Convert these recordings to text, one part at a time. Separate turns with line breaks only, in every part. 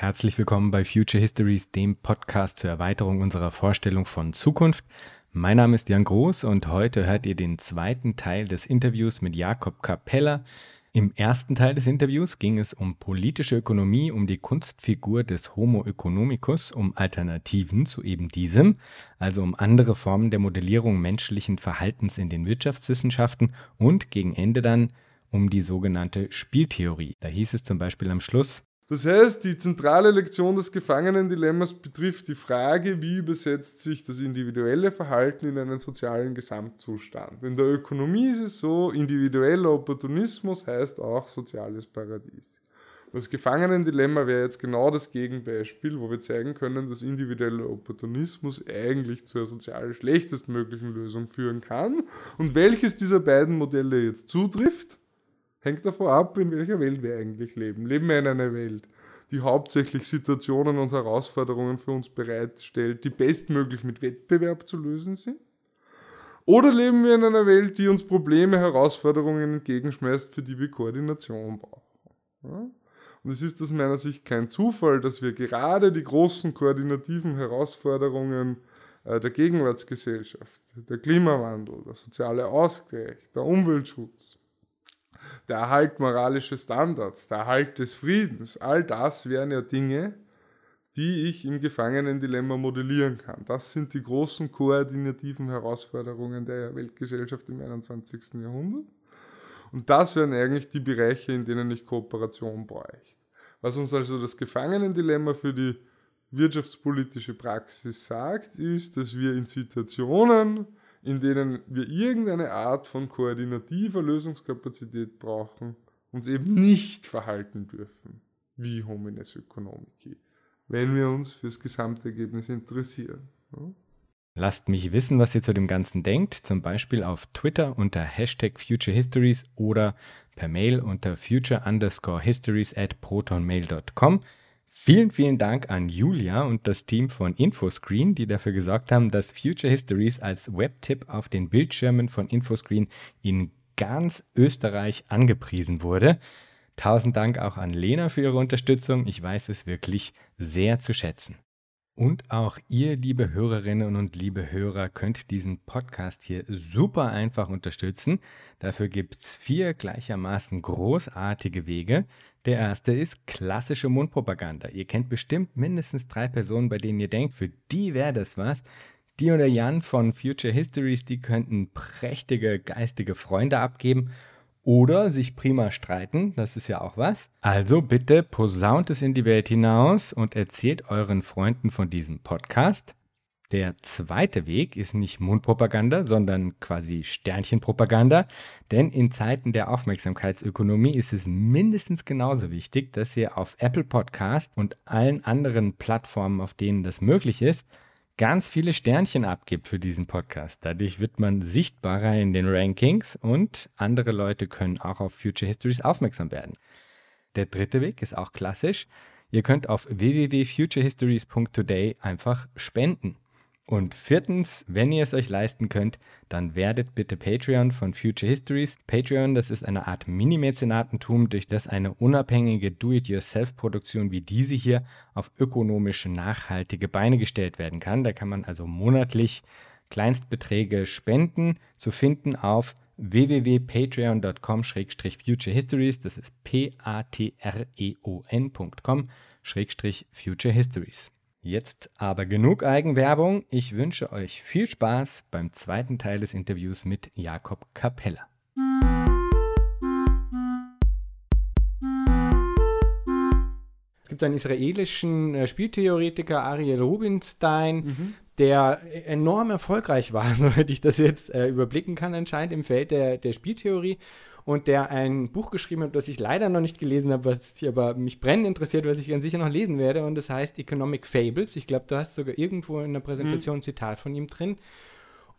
Herzlich willkommen bei Future Histories, dem Podcast zur Erweiterung unserer Vorstellung von Zukunft. Mein Name ist Jan Groß und heute hört ihr den zweiten Teil des Interviews mit Jakob Capella. Im ersten Teil des Interviews ging es um politische Ökonomie, um die Kunstfigur des Homo economicus, um Alternativen zu eben diesem, also um andere Formen der Modellierung menschlichen Verhaltens in den Wirtschaftswissenschaften und gegen Ende dann um die sogenannte Spieltheorie. Da hieß es zum Beispiel am Schluss,
das heißt, die zentrale Lektion des Gefangenendilemmas betrifft die Frage, wie übersetzt sich das individuelle Verhalten in einen sozialen Gesamtzustand. In der Ökonomie ist es so, individueller Opportunismus heißt auch soziales Paradies. Das Gefangenendilemma wäre jetzt genau das Gegenbeispiel, wo wir zeigen können, dass individueller Opportunismus eigentlich zur sozial schlechtestmöglichen Lösung führen kann. Und welches dieser beiden Modelle jetzt zutrifft, hängt davon ab, in welcher Welt wir eigentlich leben. Leben wir in einer Welt, die hauptsächlich Situationen und Herausforderungen für uns bereitstellt, die bestmöglich mit Wettbewerb zu lösen sind? Oder leben wir in einer Welt, die uns Probleme, Herausforderungen entgegenschmeißt, für die wir Koordination brauchen? Ja? Und es ist aus meiner Sicht kein Zufall, dass wir gerade die großen koordinativen Herausforderungen äh, der Gegenwartsgesellschaft, der Klimawandel, der soziale Ausgleich, der Umweltschutz, der Erhalt moralischer Standards, der Erhalt des Friedens, all das wären ja Dinge, die ich im Gefangenendilemma modellieren kann. Das sind die großen koordinativen Herausforderungen der Weltgesellschaft im 21. Jahrhundert. Und das wären eigentlich die Bereiche, in denen ich Kooperation bräuchte. Was uns also das Gefangenendilemma für die wirtschaftspolitische Praxis sagt, ist, dass wir in Situationen, in denen wir irgendeine Art von koordinativer Lösungskapazität brauchen, uns eben nicht verhalten dürfen wie Homines Economici, wenn wir uns fürs Gesamtergebnis interessieren.
Lasst mich wissen, was ihr zu dem Ganzen denkt, zum Beispiel auf Twitter unter Hashtag Future Histories oder per Mail unter future underscore histories at protonmail.com. Vielen, vielen Dank an Julia und das Team von Infoscreen, die dafür gesorgt haben, dass Future Histories als Webtipp auf den Bildschirmen von Infoscreen in ganz Österreich angepriesen wurde. Tausend Dank auch an Lena für ihre Unterstützung. Ich weiß es wirklich sehr zu schätzen. Und auch ihr, liebe Hörerinnen und liebe Hörer, könnt diesen Podcast hier super einfach unterstützen. Dafür gibt es vier gleichermaßen großartige Wege. Der erste ist klassische Mundpropaganda. Ihr kennt bestimmt mindestens drei Personen, bei denen ihr denkt, für die wäre das was. Die oder Jan von Future Histories, die könnten prächtige geistige Freunde abgeben oder sich prima streiten, das ist ja auch was. Also bitte posaunt es in die Welt hinaus und erzählt euren Freunden von diesem Podcast. Der zweite Weg ist nicht Mundpropaganda, sondern quasi Sternchenpropaganda. Denn in Zeiten der Aufmerksamkeitsökonomie ist es mindestens genauso wichtig, dass ihr auf Apple Podcast und allen anderen Plattformen, auf denen das möglich ist, ganz viele Sternchen abgibt für diesen Podcast. Dadurch wird man sichtbarer in den Rankings und andere Leute können auch auf Future Histories aufmerksam werden. Der dritte Weg ist auch klassisch. Ihr könnt auf www.futurehistories.today einfach spenden. Und viertens, wenn ihr es euch leisten könnt, dann werdet bitte Patreon von Future Histories. Patreon, das ist eine Art Mini-Mäzenatentum, durch das eine unabhängige Do-it-yourself-Produktion wie diese hier auf ökonomisch nachhaltige Beine gestellt werden kann. Da kann man also monatlich Kleinstbeträge spenden, zu finden auf www.patreon.com-futurehistories. Das ist p-a-t-r-e-o-n.com-futurehistories. Jetzt aber genug Eigenwerbung. Ich wünsche euch viel Spaß beim zweiten Teil des Interviews mit Jakob Capella. Es gibt einen israelischen äh, Spieltheoretiker, Ariel Rubinstein, mhm. der enorm erfolgreich war, soweit ich das jetzt äh, überblicken kann, anscheinend im Feld der, der Spieltheorie und der ein Buch geschrieben hat, das ich leider noch nicht gelesen habe, was aber mich brennend interessiert, was ich ganz sicher noch lesen werde. Und das heißt Economic Fables. Ich glaube, du hast sogar irgendwo in der Präsentation ein Zitat von ihm drin.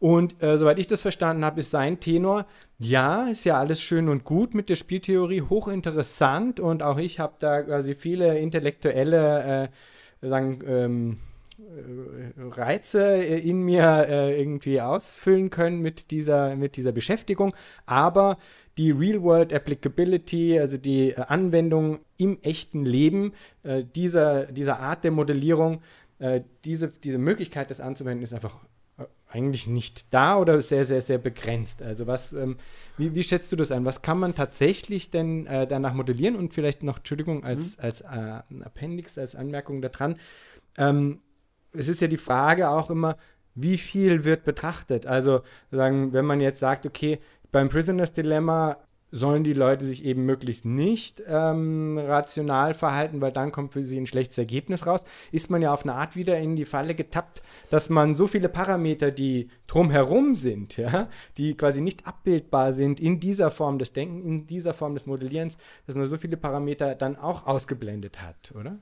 Und äh, soweit ich das verstanden habe, ist sein Tenor, ja, ist ja alles schön und gut mit der Spieltheorie, hochinteressant und auch ich habe da quasi viele intellektuelle, äh, sagen, ähm, äh, Reize in mir äh, irgendwie ausfüllen können mit dieser, mit dieser Beschäftigung. Aber die Real-World Applicability, also die äh, Anwendung im echten Leben äh, dieser, dieser Art der Modellierung, äh, diese, diese Möglichkeit, das anzuwenden, ist einfach eigentlich nicht da oder sehr, sehr, sehr begrenzt. Also was, ähm, wie, wie, schätzt du das ein? Was kann man tatsächlich denn äh, danach modellieren? Und vielleicht noch, Entschuldigung, als, mhm. als äh, Appendix, als Anmerkung daran. Ähm, es ist ja die Frage auch immer, wie viel wird betrachtet? Also sagen, wenn man jetzt sagt, okay, beim Prisoners Dilemma sollen die Leute sich eben möglichst nicht ähm, rational verhalten, weil dann kommt für sie ein schlechtes Ergebnis raus, ist man ja auf eine Art wieder in die Falle getappt, dass man so viele Parameter, die drumherum sind, ja, die quasi nicht abbildbar sind in dieser Form des Denken, in dieser Form des Modellierens, dass man so viele Parameter dann auch ausgeblendet hat, oder?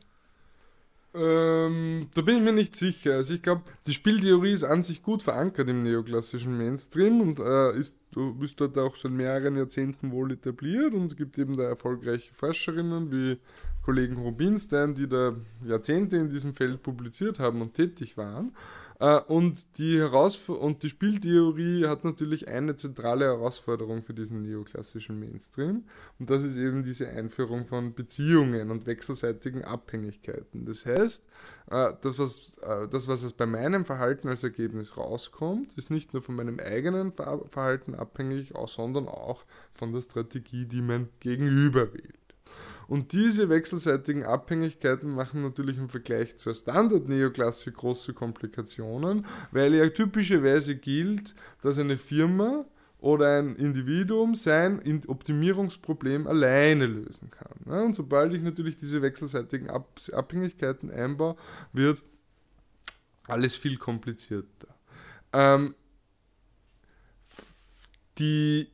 Ähm, da bin ich mir nicht sicher. Also ich glaube, die Spieltheorie ist an sich gut verankert im neoklassischen Mainstream und äh, ist, ist dort auch schon mehreren Jahrzehnten wohl etabliert und es gibt eben da erfolgreiche Forscherinnen wie Kollegen Rubinstein, die da Jahrzehnte in diesem Feld publiziert haben und tätig waren. Äh, und die, Herausf und die Spieltheorie hat natürlich eine zentrale Herausforderung für diesen neoklassischen Mainstream. Und das ist eben diese Einführung von Beziehungen und wechselseitigen Abhängigkeiten. Das heißt, äh, das, was, äh, das, was bei meinem Verhalten als Ergebnis rauskommt, ist nicht nur von meinem eigenen Verhalten abhängig, sondern auch von der Strategie, die mein Gegenüber wählt. Und diese wechselseitigen Abhängigkeiten machen natürlich im Vergleich zur Standard-Neoklasse große Komplikationen, weil ja typischerweise gilt, dass eine Firma oder ein Individuum sein Optimierungsproblem alleine lösen kann. Und sobald ich natürlich diese wechselseitigen Abhängigkeiten einbaue, wird alles viel komplizierter. Ähm, die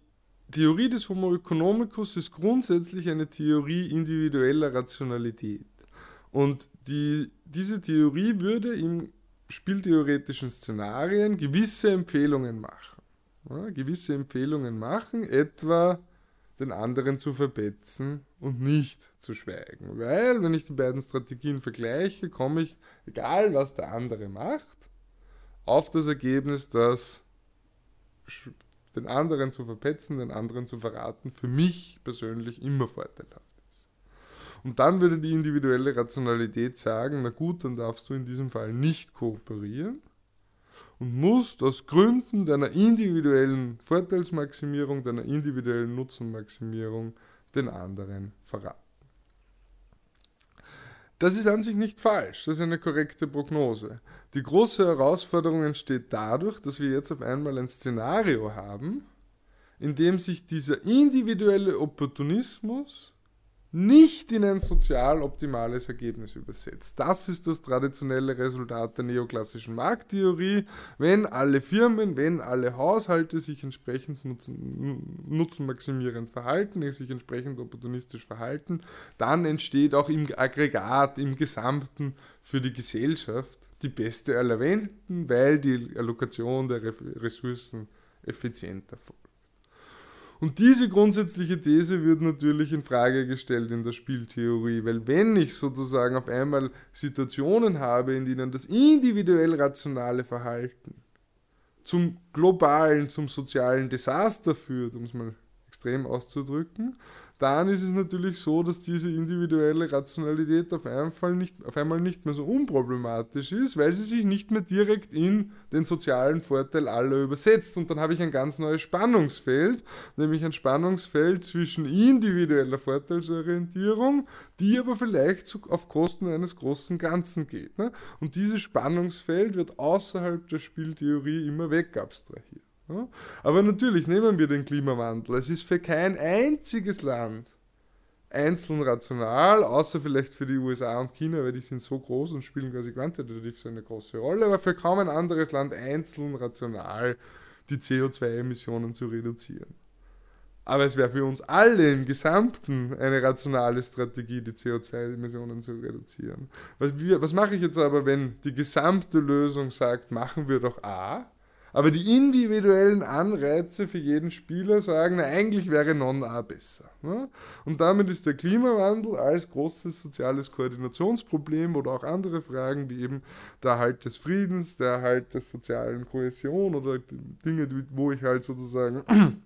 Theorie des Homo economicus ist grundsätzlich eine Theorie individueller Rationalität. Und die, diese Theorie würde in spieltheoretischen Szenarien gewisse Empfehlungen machen. Ja, gewisse Empfehlungen machen, etwa den anderen zu verbetzen und nicht zu schweigen. Weil, wenn ich die beiden Strategien vergleiche, komme ich, egal was der andere macht, auf das Ergebnis, dass den anderen zu verpetzen, den anderen zu verraten, für mich persönlich immer vorteilhaft ist. Und dann würde die individuelle Rationalität sagen, na gut, dann darfst du in diesem Fall nicht kooperieren und musst aus Gründen deiner individuellen Vorteilsmaximierung, deiner individuellen Nutzenmaximierung den anderen verraten. Das ist an sich nicht falsch, das ist eine korrekte Prognose. Die große Herausforderung entsteht dadurch, dass wir jetzt auf einmal ein Szenario haben, in dem sich dieser individuelle Opportunismus nicht in ein sozial optimales Ergebnis übersetzt. Das ist das traditionelle Resultat der neoklassischen Markttheorie. Wenn alle Firmen, wenn alle Haushalte sich entsprechend nutzen, nutzenmaximierend verhalten, sich entsprechend opportunistisch verhalten, dann entsteht auch im Aggregat, im Gesamten für die Gesellschaft die beste aller Welten, weil die Allokation der Ressourcen effizienter folgt. Und diese grundsätzliche These wird natürlich in Frage gestellt in der Spieltheorie, weil wenn ich sozusagen auf einmal Situationen habe, in denen das individuell rationale Verhalten zum globalen, zum sozialen Desaster führt, um es mal extrem auszudrücken, dann ist es natürlich so, dass diese individuelle Rationalität auf einmal, nicht, auf einmal nicht mehr so unproblematisch ist, weil sie sich nicht mehr direkt in den sozialen Vorteil aller übersetzt. Und dann habe ich ein ganz neues Spannungsfeld, nämlich ein Spannungsfeld zwischen individueller Vorteilsorientierung, die aber vielleicht auf Kosten eines großen Ganzen geht. Ne? Und dieses Spannungsfeld wird außerhalb der Spieltheorie immer wegabstrahiert. Aber natürlich nehmen wir den Klimawandel. Es ist für kein einziges Land einzeln rational, außer vielleicht für die USA und China, weil die sind so groß und spielen quasi quantitativ so eine große Rolle, aber für kaum ein anderes Land einzeln rational die CO2-Emissionen zu reduzieren. Aber es wäre für uns alle im Gesamten eine rationale Strategie, die CO2-Emissionen zu reduzieren. Was, was mache ich jetzt aber, wenn die gesamte Lösung sagt, machen wir doch A, aber die individuellen Anreize für jeden Spieler sagen, eigentlich wäre Non-A besser. Ne? Und damit ist der Klimawandel als großes soziales Koordinationsproblem oder auch andere Fragen, wie eben der Erhalt des Friedens, der Erhalt der sozialen Kohäsion oder Dinge, wo ich halt sozusagen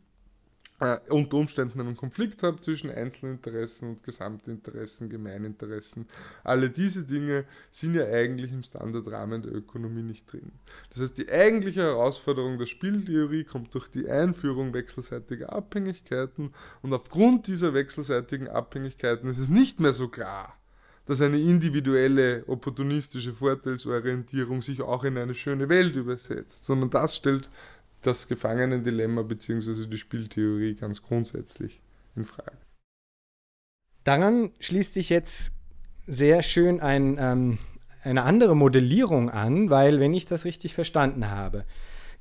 äh, unter Umständen einen Konflikt habe zwischen Einzelinteressen und Gesamtinteressen, Gemeininteressen. Alle diese Dinge sind ja eigentlich im Standardrahmen der Ökonomie nicht drin. Das heißt, die eigentliche Herausforderung der Spieltheorie kommt durch die Einführung wechselseitiger Abhängigkeiten und aufgrund dieser wechselseitigen Abhängigkeiten ist es nicht mehr so klar, dass eine individuelle opportunistische Vorteilsorientierung sich auch in eine schöne Welt übersetzt, sondern das stellt das Gefangenendilemma bzw. die Spieltheorie ganz grundsätzlich in Frage.
Daran schließt sich jetzt sehr schön ein, ähm, eine andere Modellierung an, weil, wenn ich das richtig verstanden habe,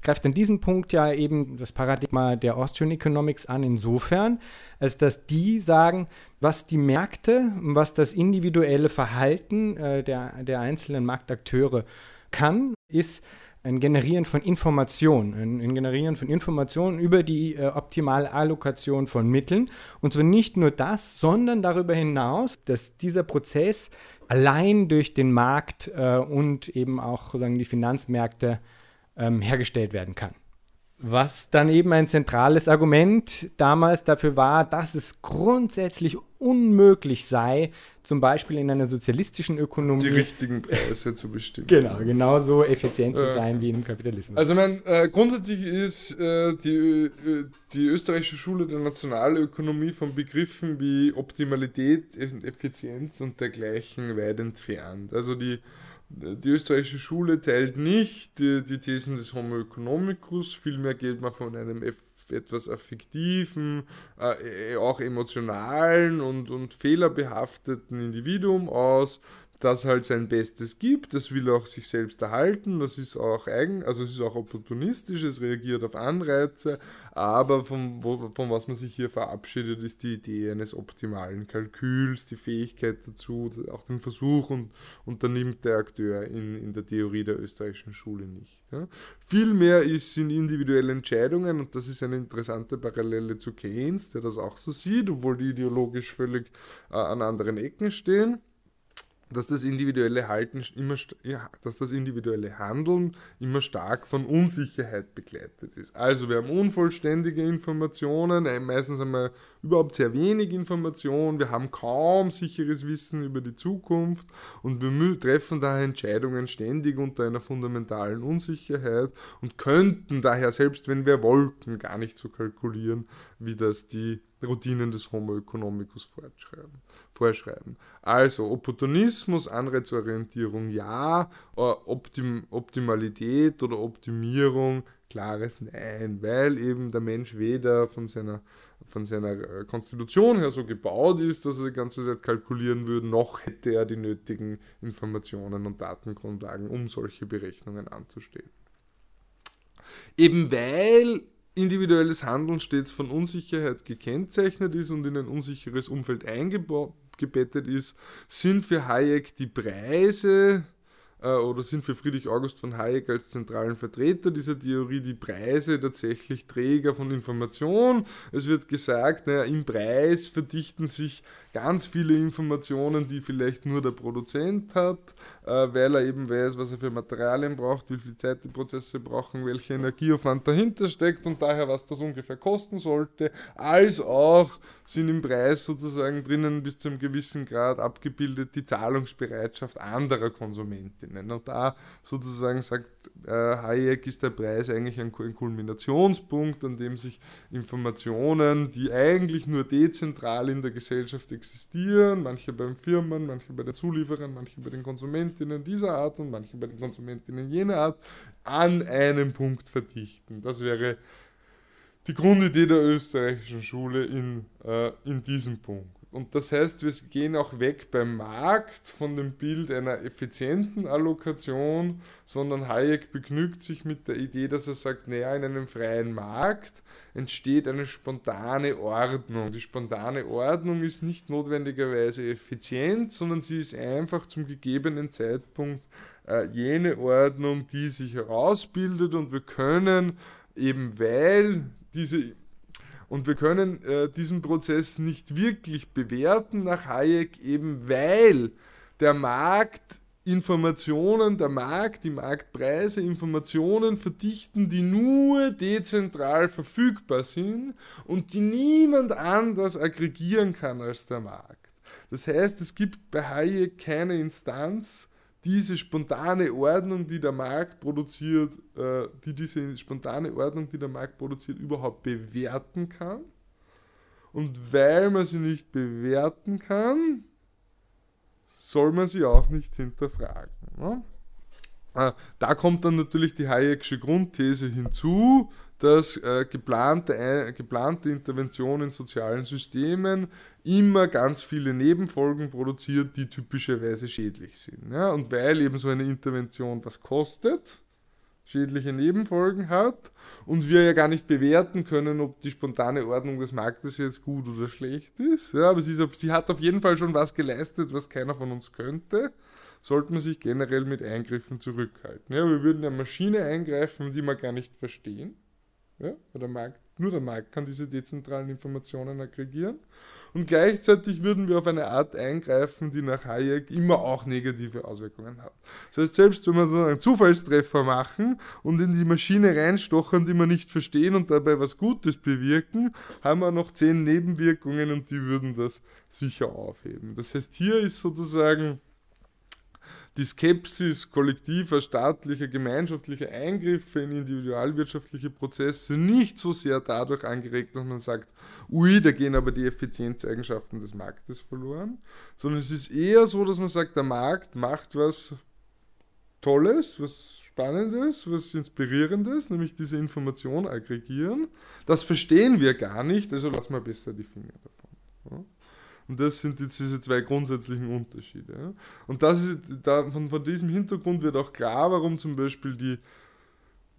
greift an diesem Punkt ja eben das Paradigma der Austrian Economics an, insofern, als dass die sagen, was die Märkte, was das individuelle Verhalten äh, der, der einzelnen Marktakteure kann, ist ein Generieren von Informationen, ein, ein Generieren von Informationen über die äh, optimale Allokation von Mitteln. Und zwar nicht nur das, sondern darüber hinaus, dass dieser Prozess allein durch den Markt äh, und eben auch sozusagen die Finanzmärkte ähm, hergestellt werden kann. Was dann eben ein zentrales Argument damals dafür war, dass es grundsätzlich unmöglich sei, zum Beispiel in einer sozialistischen Ökonomie
die richtigen Preise zu bestimmen.
Genau, genauso effizient zu sein äh, wie im Kapitalismus.
Also mein, äh, grundsätzlich ist äh, die, äh, die österreichische Schule der Nationalökonomie von Begriffen wie Optimalität, Effizienz und dergleichen weit entfernt. Also die die österreichische Schule teilt nicht die, Thesen des Homo economicus, vielmehr geht man von einem etwas affektiven, äh, auch emotionalen und, und fehlerbehafteten Individuum aus, das halt sein Bestes gibt, das will auch sich selbst erhalten, das ist auch eigen, also es ist auch opportunistisch, es reagiert auf Anreize, aber von, wo, von was man sich hier verabschiedet, ist die Idee eines optimalen Kalküls, die Fähigkeit dazu, auch den Versuch und unternimmt der Akteur in, in der Theorie der österreichischen Schule nicht. Ja. Vielmehr sind individuelle Entscheidungen, und das ist eine interessante Parallele zu Keynes, der das auch so sieht, obwohl die ideologisch völlig äh, an anderen Ecken stehen dass das individuelle Halten immer, dass das individuelle Handeln immer stark von Unsicherheit begleitet ist. Also wir haben unvollständige Informationen, äh, meistens haben wir überhaupt sehr wenig Information, wir haben kaum sicheres Wissen über die Zukunft und wir treffen daher Entscheidungen ständig unter einer fundamentalen Unsicherheit und könnten daher, selbst wenn wir wollten, gar nicht so kalkulieren, wie das die Routinen des Homo economicus fortschreiben vorschreiben. Also Opportunismus, Anreizorientierung ja, äh, Optim Optimalität oder Optimierung, klares Nein, weil eben der Mensch weder von seiner, von seiner äh, Konstitution her so gebaut ist, dass er die ganze Zeit kalkulieren würde, noch hätte er die nötigen Informationen und Datengrundlagen, um solche Berechnungen anzustellen. Eben weil individuelles Handeln stets von Unsicherheit gekennzeichnet ist und in ein unsicheres Umfeld eingebaut gebettet ist, sind für Hayek die Preise äh, oder sind für Friedrich August von Hayek als zentralen Vertreter dieser Theorie die Preise tatsächlich Träger von Information. Es wird gesagt, naja, im Preis verdichten sich ganz viele Informationen, die vielleicht nur der Produzent hat, äh, weil er eben weiß, was er für Materialien braucht, wie viel Zeit die Prozesse brauchen, welcher Energieaufwand dahinter steckt und daher, was das ungefähr kosten sollte, als auch sind im Preis sozusagen drinnen bis zu einem gewissen Grad abgebildet die Zahlungsbereitschaft anderer Konsumentinnen. Und da sozusagen sagt äh, Hayek, ist der Preis eigentlich ein, ein Kulminationspunkt, an dem sich Informationen, die eigentlich nur dezentral in der Gesellschaft existieren, manche beim Firmen, manche bei den Zulieferern, manche bei den Konsumentinnen dieser Art und manche bei den Konsumentinnen jener Art, an einem Punkt verdichten. Das wäre die Grundidee der österreichischen Schule in, äh, in diesem Punkt. Und das heißt, wir gehen auch weg beim Markt von dem Bild einer effizienten Allokation, sondern Hayek begnügt sich mit der Idee, dass er sagt, naja, in einem freien Markt entsteht eine spontane Ordnung. Die spontane Ordnung ist nicht notwendigerweise effizient, sondern sie ist einfach zum gegebenen Zeitpunkt äh, jene Ordnung, die sich herausbildet und wir können eben weil diese und wir können äh, diesen Prozess nicht wirklich bewerten nach Hayek, eben weil der Markt Informationen der Markt, die Marktpreise, Informationen verdichten, die nur dezentral verfügbar sind und die niemand anders aggregieren kann als der Markt. Das heißt, es gibt bei Hayek keine Instanz, diese spontane Ordnung, die der Markt produziert, äh, die diese spontane Ordnung, die der Markt produziert, überhaupt bewerten kann. Und weil man sie nicht bewerten kann, soll man sie auch nicht hinterfragen. Ne? Äh, da kommt dann natürlich die Hayek'sche Grundthese hinzu, dass äh, geplante, äh, geplante Intervention in sozialen Systemen immer ganz viele Nebenfolgen produziert, die typischerweise schädlich sind. Ja? Und weil eben so eine Intervention was kostet, schädliche Nebenfolgen hat und wir ja gar nicht bewerten können, ob die spontane Ordnung des Marktes jetzt gut oder schlecht ist. Ja, aber sie, auf, sie hat auf jeden Fall schon was geleistet, was keiner von uns könnte. Sollte man sich generell mit Eingriffen zurückhalten. Ja, wir würden eine Maschine eingreifen, die wir gar nicht verstehen. Ja, weil der Markt, nur der Markt kann diese dezentralen Informationen aggregieren. Und gleichzeitig würden wir auf eine Art eingreifen, die nach Hayek immer auch negative Auswirkungen hat. Das heißt, selbst wenn wir so einen Zufallstreffer machen und in die Maschine reinstochern, die wir nicht verstehen und dabei was Gutes bewirken, haben wir noch zehn Nebenwirkungen und die würden das sicher aufheben. Das heißt, hier ist sozusagen die Skepsis kollektiver, staatlicher, gemeinschaftlicher Eingriffe in individualwirtschaftliche Prozesse nicht so sehr dadurch angeregt, dass man sagt, ui, da gehen aber die Effizienzeigenschaften des Marktes verloren, sondern es ist eher so, dass man sagt, der Markt macht was Tolles, was Spannendes, was Inspirierendes, nämlich diese Information aggregieren. Das verstehen wir gar nicht, also lassen wir besser die Finger davon. Und das sind jetzt diese zwei grundsätzlichen Unterschiede. Und das ist, da, von, von diesem Hintergrund wird auch klar, warum zum Beispiel die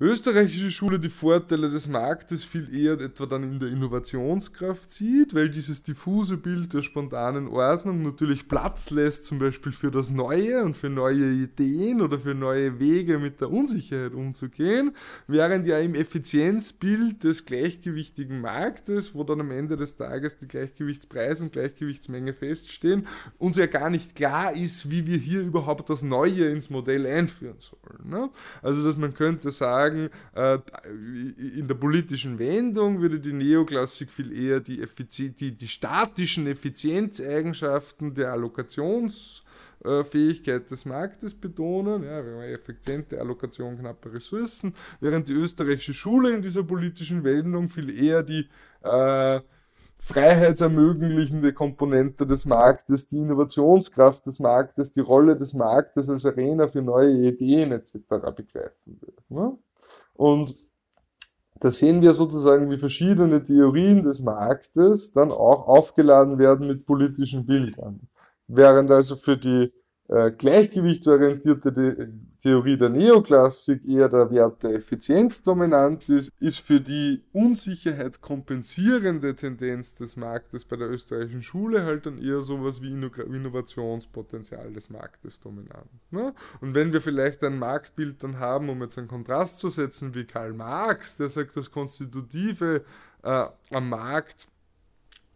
österreichische Schule die Vorteile des Marktes viel eher etwa dann in der Innovationskraft sieht, weil dieses diffuse Bild der spontanen Ordnung natürlich Platz lässt, zum Beispiel für das Neue und für neue Ideen oder für neue Wege mit der Unsicherheit umzugehen, während ja im Effizienzbild des gleichgewichtigen Marktes, wo dann am Ende des Tages die Gleichgewichtspreise und Gleichgewichtsmenge feststehen, uns ja gar nicht klar ist, wie wir hier überhaupt das Neue ins Modell einführen sollen. Ne? Also, dass man könnte sagen, sagen, äh, in der politischen Wendung würde die Neoklassik viel eher die, die, die statischen Effizienzeigenschaften der Allokationsfähigkeit des Marktes betonen, ja, effiziente Allokation knapper Ressourcen, während die österreichische Schule in dieser politischen Wendung viel eher die äh, freiheitsermöglichende Komponente des Marktes, die Innovationskraft des Marktes, die Rolle des Marktes als Arena für neue Ideen etc. begreifen will. Ne? Und da sehen wir sozusagen, wie verschiedene Theorien des Marktes dann auch aufgeladen werden mit politischen Bildern. Während also für die äh, gleichgewichtsorientierte Theorie der Neoklassik eher der Wert der Effizienz dominant ist, ist für die unsicherheitskompensierende Tendenz des Marktes bei der österreichischen Schule halt dann eher sowas wie Innovationspotenzial des Marktes dominant. Ne? Und wenn wir vielleicht ein Marktbild dann haben, um jetzt einen Kontrast zu setzen, wie Karl Marx, der sagt, das Konstitutive äh, am Markt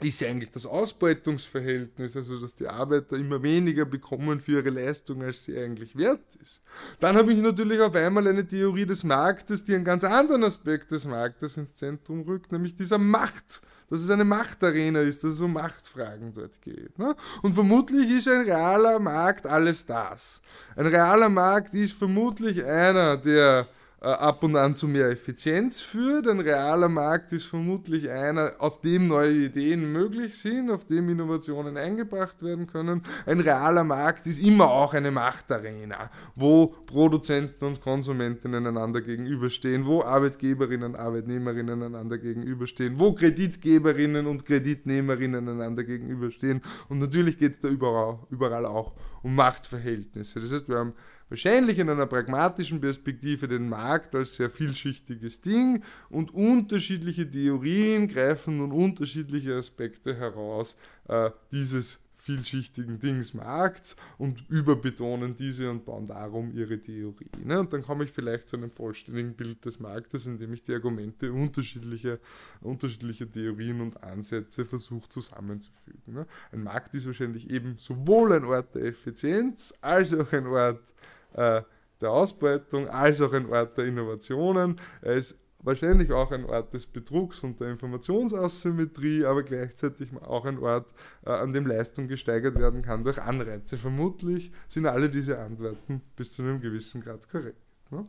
ist ja eigentlich das Ausbeutungsverhältnis, also dass die Arbeiter immer weniger bekommen für ihre Leistung, als sie eigentlich wert ist. Dann habe ich natürlich auf einmal eine Theorie des Marktes, die einen ganz anderen Aspekt des Marktes ins Zentrum rückt, nämlich dieser Macht, dass es eine Machtarena ist, dass es um Machtfragen dort geht. Ne? Und vermutlich ist ein realer Markt alles das. Ein realer Markt ist vermutlich einer, der ab und an zu mehr Effizienz führt. Ein realer Markt ist vermutlich einer, auf dem neue Ideen möglich sind, auf dem Innovationen eingebracht werden können. Ein realer Markt ist immer auch eine Machtarena, wo Produzenten und Konsumentinnen einander gegenüberstehen, wo Arbeitgeberinnen und Arbeitnehmerinnen einander gegenüberstehen, wo Kreditgeberinnen und Kreditnehmerinnen einander gegenüberstehen. Und natürlich geht es da überall, überall auch um Machtverhältnisse. Das heißt, wir haben wahrscheinlich in einer pragmatischen Perspektive den Markt als sehr vielschichtiges Ding und unterschiedliche Theorien greifen nun unterschiedliche Aspekte heraus äh, dieses vielschichtigen Dingsmarkts und überbetonen diese und bauen darum ihre Theorie. Ne? Und dann komme ich vielleicht zu einem vollständigen Bild des Marktes, indem ich die Argumente unterschiedlicher, unterschiedlicher Theorien und Ansätze versuche zusammenzufügen. Ne? Ein Markt ist wahrscheinlich eben sowohl ein Ort der Effizienz als auch ein Ort äh, der Ausbeutung als auch ein Ort der Innovationen. Er ist wahrscheinlich auch ein Ort des Betrugs und der Informationsasymmetrie, aber gleichzeitig auch ein Ort, äh, an dem Leistung gesteigert werden kann durch Anreize. Vermutlich sind alle diese Antworten bis zu einem gewissen Grad korrekt. Ne?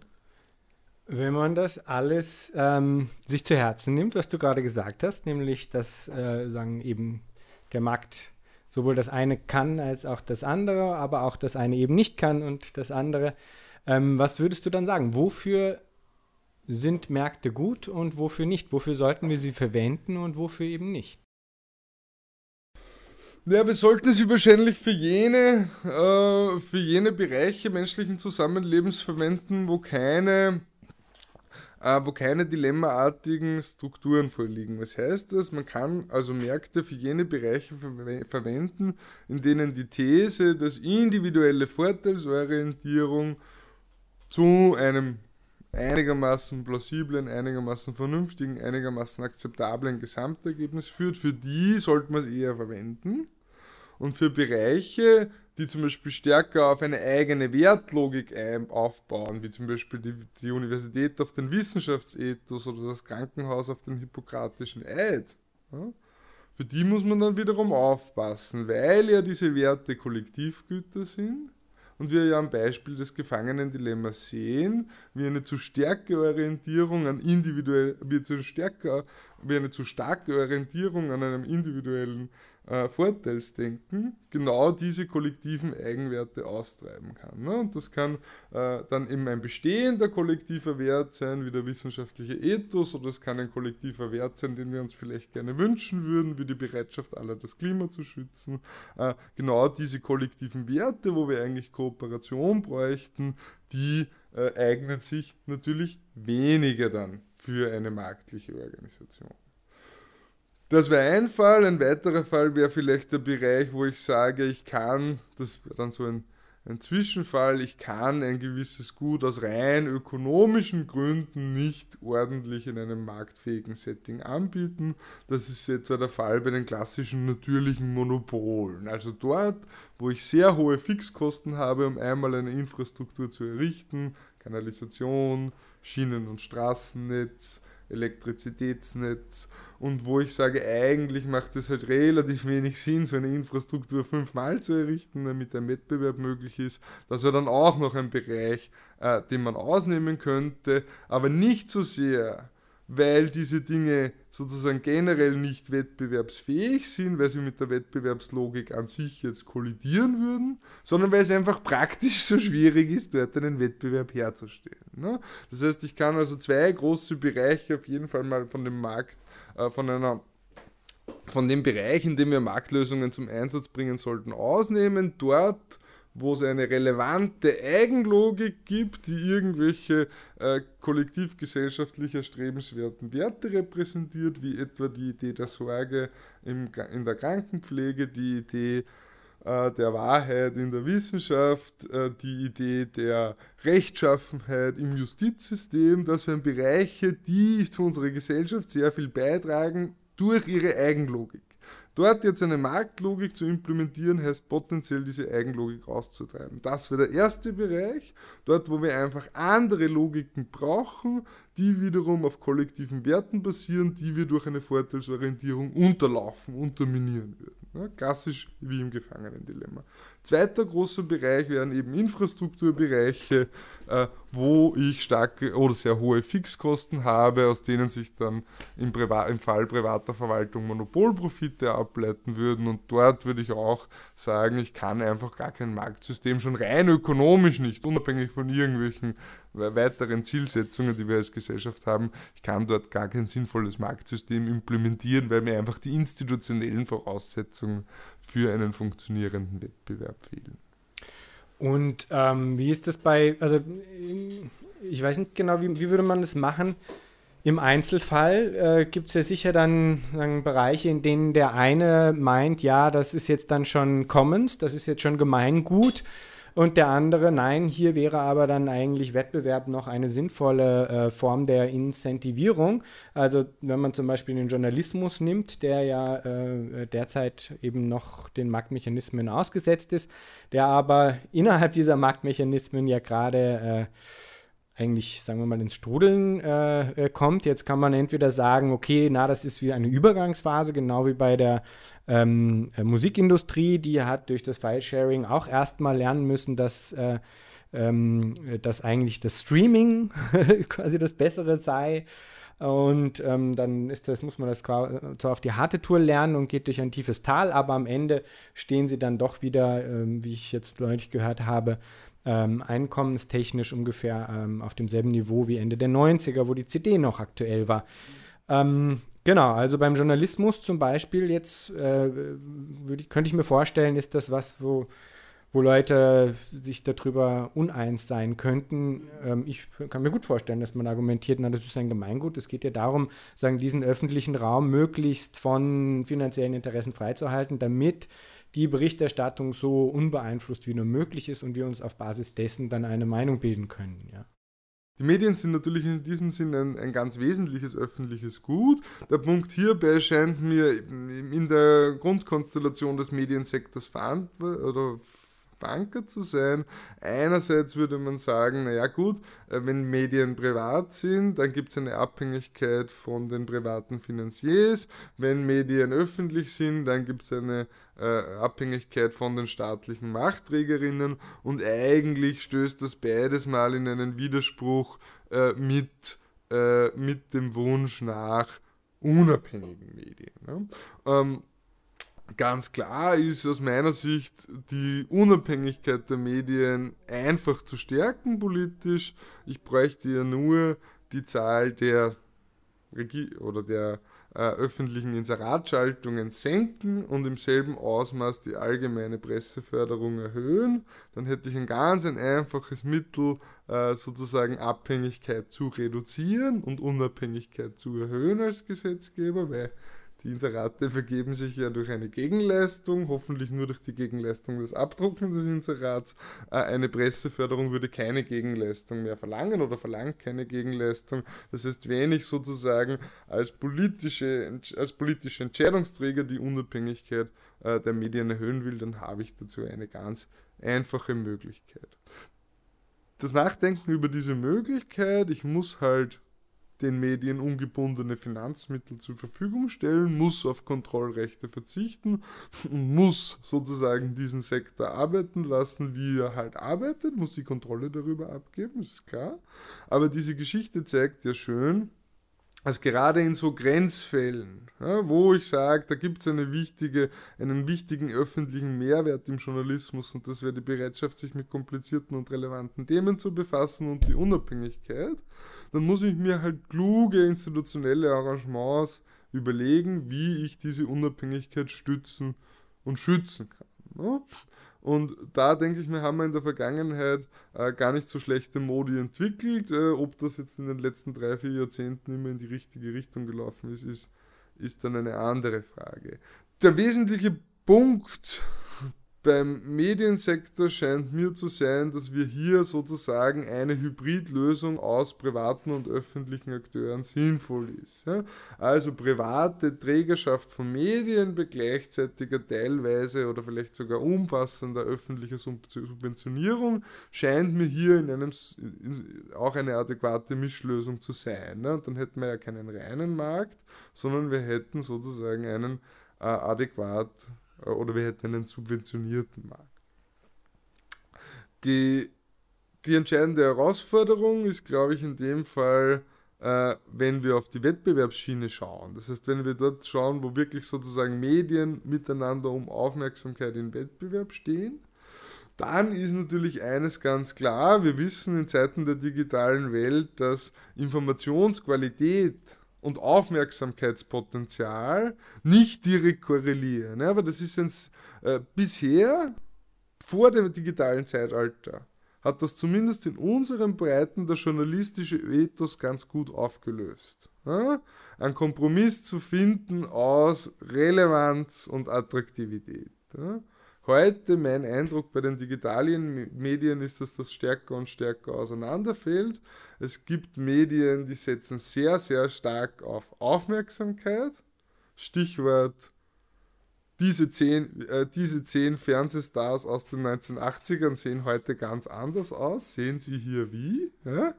Wenn man das alles ähm, sich zu Herzen nimmt, was du gerade gesagt hast, nämlich dass äh, sagen eben der Markt sowohl das eine kann als auch das andere, aber auch das eine eben nicht kann und das andere. Ähm, was würdest du dann sagen? Wofür sind Märkte gut und wofür nicht? Wofür sollten wir sie verwenden und wofür eben nicht?
Ja, wir sollten sie wahrscheinlich für jene, äh, für jene Bereiche menschlichen Zusammenlebens verwenden, wo keine, äh, wo keine dilemmaartigen Strukturen vorliegen. Was heißt das? Man kann also Märkte für jene Bereiche ver verwenden, in denen die These, dass individuelle Vorteilsorientierung zu einem einigermaßen plausiblen, einigermaßen vernünftigen, einigermaßen akzeptablen Gesamtergebnis führt, für die sollte man es eher verwenden. Und für Bereiche, die zum Beispiel stärker auf eine eigene Wertlogik aufbauen, wie zum Beispiel die, die Universität auf den Wissenschaftsethos oder das Krankenhaus auf den hippokratischen Eid, ja, für die muss man dann wiederum aufpassen, weil ja diese Werte Kollektivgüter sind und wir ja am Beispiel des Gefangenendilemmas sehen, wie eine zu starke Orientierung an individuell, wie, zu stärker, wie eine zu starke Orientierung an einem individuellen äh, Vorteilsdenken genau diese kollektiven Eigenwerte austreiben kann. Ne? Und das kann äh, dann eben ein bestehender kollektiver Wert sein, wie der wissenschaftliche Ethos, oder es kann ein kollektiver Wert sein, den wir uns vielleicht gerne wünschen würden, wie die Bereitschaft aller, das Klima zu schützen. Äh, genau diese kollektiven Werte, wo wir eigentlich Kooperation bräuchten, die äh, eignen sich natürlich weniger dann für eine marktliche Organisation. Das wäre ein Fall. Ein weiterer Fall wäre vielleicht der Bereich, wo ich sage, ich kann, das wäre dann so ein, ein Zwischenfall, ich kann ein gewisses Gut aus rein ökonomischen Gründen nicht ordentlich in einem marktfähigen Setting anbieten. Das ist etwa der Fall bei den klassischen natürlichen Monopolen. Also dort, wo ich sehr hohe Fixkosten habe, um einmal eine Infrastruktur zu errichten, Kanalisation, Schienen- und Straßennetz, Elektrizitätsnetz und wo ich sage, eigentlich macht es halt relativ wenig Sinn, so eine Infrastruktur fünfmal zu errichten, damit ein Wettbewerb möglich ist. Das wäre dann auch noch ein Bereich, äh, den man ausnehmen könnte, aber nicht so sehr weil diese Dinge sozusagen generell nicht wettbewerbsfähig sind, weil sie mit der Wettbewerbslogik an sich jetzt kollidieren würden, sondern weil es einfach praktisch so schwierig ist, dort einen Wettbewerb herzustellen. Ne? Das heißt, ich kann also zwei große Bereiche auf jeden Fall mal von dem Markt, äh, von einer von dem Bereich, in dem wir Marktlösungen zum Einsatz bringen sollten, ausnehmen. Dort wo es eine relevante Eigenlogik gibt, die irgendwelche äh, kollektivgesellschaftlich erstrebenswerten Werte repräsentiert, wie etwa die Idee der Sorge im, in der Krankenpflege, die Idee äh, der Wahrheit in der Wissenschaft, äh, die Idee der Rechtschaffenheit im Justizsystem. Das wären Bereiche, die zu unserer Gesellschaft sehr viel beitragen durch ihre Eigenlogik. Dort jetzt eine Marktlogik zu implementieren, heißt potenziell diese Eigenlogik auszutreiben. Das wäre der erste Bereich, dort wo wir einfach andere Logiken brauchen, die wiederum auf kollektiven Werten basieren, die wir durch eine Vorteilsorientierung unterlaufen, unterminieren würden. Ja, klassisch wie im Gefangenendilemma. Zweiter großer Bereich wären eben Infrastrukturbereiche, äh, wo ich starke oder sehr hohe Fixkosten habe, aus denen sich dann im, Priva im Fall privater Verwaltung Monopolprofite ableiten würden. Und dort würde ich auch sagen, ich kann einfach gar kein Marktsystem schon rein ökonomisch nicht, unabhängig von irgendwelchen weiteren Zielsetzungen, die wir als Gesellschaft haben, ich kann dort gar kein sinnvolles Marktsystem implementieren, weil mir einfach die institutionellen Voraussetzungen für einen funktionierenden Wettbewerb fehlen.
Und ähm, wie ist das bei, also ich weiß nicht genau, wie, wie würde man das machen, Im Einzelfall äh, gibt es ja sicher dann sagen, Bereiche, in denen der eine meint, ja, das ist jetzt dann schon Commons, das ist jetzt schon Gemeingut. Und der andere, nein, hier wäre aber dann eigentlich Wettbewerb noch eine sinnvolle äh, Form der Incentivierung. Also wenn man zum Beispiel den Journalismus nimmt, der ja äh, derzeit eben noch den Marktmechanismen ausgesetzt ist, der aber innerhalb dieser Marktmechanismen ja gerade äh, eigentlich, sagen wir mal, ins Strudeln äh, äh, kommt. Jetzt kann man entweder sagen, okay, na, das ist wie eine Übergangsphase, genau wie bei der ähm, äh, Musikindustrie, die hat durch das File-Sharing auch erstmal lernen müssen, dass, äh, ähm, dass eigentlich das Streaming quasi das Bessere sei. Und ähm, dann ist das, muss man das zwar auf die harte Tour lernen und geht durch ein tiefes Tal, aber am Ende stehen sie dann doch wieder, ähm, wie ich jetzt neulich gehört habe, ähm, einkommenstechnisch ungefähr ähm, auf demselben Niveau wie Ende der 90er, wo die CD noch aktuell war. Genau, also beim Journalismus zum Beispiel jetzt äh, ich, könnte ich mir vorstellen, ist das was, wo, wo Leute sich darüber uneins sein könnten. Ähm, ich kann mir gut vorstellen, dass man argumentiert, na, das ist ein Gemeingut. Es geht ja darum, sagen, diesen öffentlichen Raum möglichst von finanziellen Interessen freizuhalten, damit die Berichterstattung so unbeeinflusst wie nur möglich ist und wir uns auf Basis dessen dann eine Meinung bilden können. Ja.
Die Medien sind natürlich in diesem Sinne ein, ein, ganz wesentliches öffentliches Gut. Der Punkt hierbei scheint mir in der Grundkonstellation des Mediensektors oder verankert zu sein. Einerseits würde man sagen, naja gut, äh, wenn Medien privat sind, dann gibt es eine Abhängigkeit von den privaten Finanziers. Wenn Medien öffentlich sind, dann gibt es eine äh, Abhängigkeit von den staatlichen Machtträgerinnen und eigentlich stößt das beides mal in einen Widerspruch äh, mit, mit dem Wunsch nach unabhängigen Medien. Ne? Ähm, Ganz klar ist aus meiner Sicht die Unabhängigkeit der Medien einfach zu stärken politisch. Ich bräuchte ja nur die Zahl der Regie oder der äh, öffentlichen Inseratschaltungen senken und im selben Ausmaß die allgemeine Presseförderung erhöhen. Dann hätte ich ein ganz ein einfaches Mittel, äh, sozusagen Abhängigkeit zu reduzieren und Unabhängigkeit zu erhöhen als Gesetzgeber, weil die Inserate vergeben sich ja durch eine Gegenleistung, hoffentlich nur durch die Gegenleistung des Abdrucken des Inserats. Äh, eine Presseförderung würde keine Gegenleistung mehr verlangen oder verlangt keine Gegenleistung. Das heißt, wenn ich sozusagen als politische, als politische Entscheidungsträger die Unabhängigkeit äh, der Medien erhöhen will, dann habe ich dazu eine ganz einfache Möglichkeit. Das Nachdenken über diese Möglichkeit, ich muss halt den Medien ungebundene Finanzmittel zur Verfügung stellen, muss auf Kontrollrechte verzichten und muss sozusagen diesen Sektor arbeiten lassen, wie er halt arbeitet, muss die Kontrolle darüber abgeben, ist klar. Aber diese Geschichte zeigt ja schön, dass gerade in so Grenzfällen, ja, wo ich sage, da gibt es eine wichtige, einen wichtigen öffentlichen Mehrwert im Journalismus und das wäre die Bereitschaft, sich mit komplizierten und relevanten Themen zu befassen und die Unabhängigkeit, dann muss ich mir halt kluge institutionelle Arrangements überlegen, wie ich diese Unabhängigkeit stützen und schützen kann. Ne? Und da denke ich mir, haben wir in der Vergangenheit äh, gar nicht so schlechte Modi entwickelt. Äh, ob das jetzt in den letzten drei, vier Jahrzehnten immer in die richtige Richtung gelaufen ist, ist, ist dann eine andere Frage. Der wesentliche Punkt beim Mediensektor scheint mir zu sein, dass wir hier sozusagen eine Hybridlösung aus privaten und öffentlichen Akteuren sinnvoll ist. Ja? Also private Trägerschaft von Medien bei gleichzeitiger teilweise oder vielleicht sogar umfassender öffentlicher Subventionierung scheint mir hier in einem auch eine adäquate Mischlösung zu sein. Ne? Dann hätten wir ja keinen reinen Markt, sondern wir hätten sozusagen einen äh, adäquat oder wir hätten einen subventionierten Markt. Die, die entscheidende Herausforderung ist, glaube ich, in dem Fall, äh, wenn wir auf die Wettbewerbsschiene schauen. Das heißt, wenn wir dort schauen, wo wirklich sozusagen Medien miteinander um Aufmerksamkeit in Wettbewerb stehen, dann ist natürlich eines ganz klar, wir wissen in Zeiten der digitalen Welt, dass Informationsqualität und Aufmerksamkeitspotenzial nicht direkt korrelieren. Aber das ist jetzt äh, bisher vor dem digitalen Zeitalter hat das zumindest in unseren Breiten der journalistische Ethos ganz gut aufgelöst. Ja? Ein Kompromiss zu finden aus Relevanz und Attraktivität. Ja? Heute mein Eindruck bei den digitalen Medien ist, dass das stärker und stärker auseinanderfällt. Es gibt Medien, die setzen sehr, sehr stark auf Aufmerksamkeit. Stichwort diese zehn, äh, diese zehn Fernsehstars aus den 1980ern sehen heute ganz anders aus. Sehen Sie hier wie? Ja?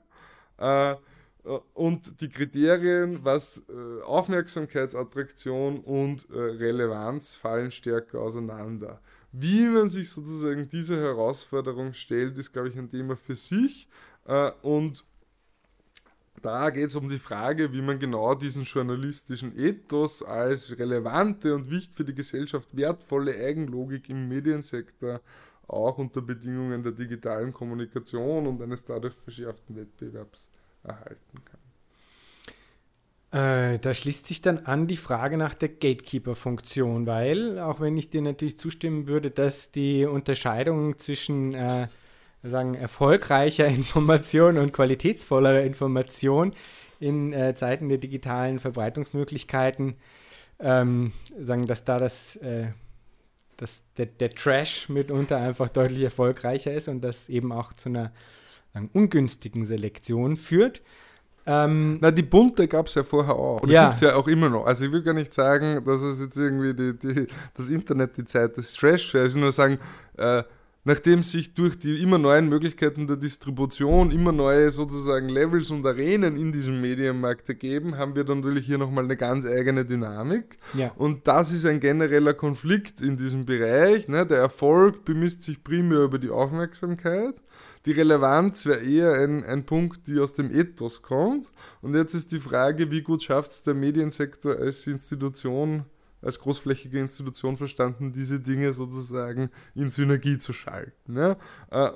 Äh, und die Kriterien, was äh, Aufmerksamkeitsattraktion und äh, Relevanz fallen stärker auseinander. Wie man sich sozusagen diese Herausforderung stellt, ist, glaube ich, ein Thema für sich. Äh, und da geht es um die Frage, wie man genau diesen journalistischen Ethos als relevante und wichtig für die Gesellschaft wertvolle Eigenlogik im Mediensektor auch unter Bedingungen der digitalen Kommunikation und eines dadurch verschärften Wettbewerbs erhalten kann.
Äh, da schließt sich dann an die Frage nach der Gatekeeper-Funktion, weil, auch wenn ich dir natürlich zustimmen würde, dass die Unterscheidung zwischen äh, sagen, erfolgreicher Information und qualitätsvollerer Information in äh, Zeiten der digitalen Verbreitungsmöglichkeiten, ähm, sagen, dass da das, äh, dass der, der, Trash mitunter einfach deutlich erfolgreicher ist und das eben auch zu einer sagen, ungünstigen Selektion führt.
Ähm, Na, die bunte gab es ja vorher auch.
Und ja.
gibt es ja auch immer noch. Also ich will gar nicht sagen, dass es jetzt irgendwie die, die, das Internet die Zeit des Trash wäre. Ich will nur sagen, äh, nachdem sich durch die immer neuen Möglichkeiten der Distribution immer neue sozusagen Levels und Arenen in diesem Medienmarkt ergeben, haben wir dann natürlich hier nochmal eine ganz eigene Dynamik.
Ja.
Und das ist ein genereller Konflikt in diesem Bereich. Ne? Der Erfolg bemisst sich primär über die Aufmerksamkeit die Relevanz wäre eher ein, ein Punkt, die aus dem Ethos kommt. Und jetzt ist die Frage, wie gut schafft es der Mediensektor als Institution, als großflächige Institution verstanden, diese Dinge sozusagen in Synergie zu schalten. Ja? Äh,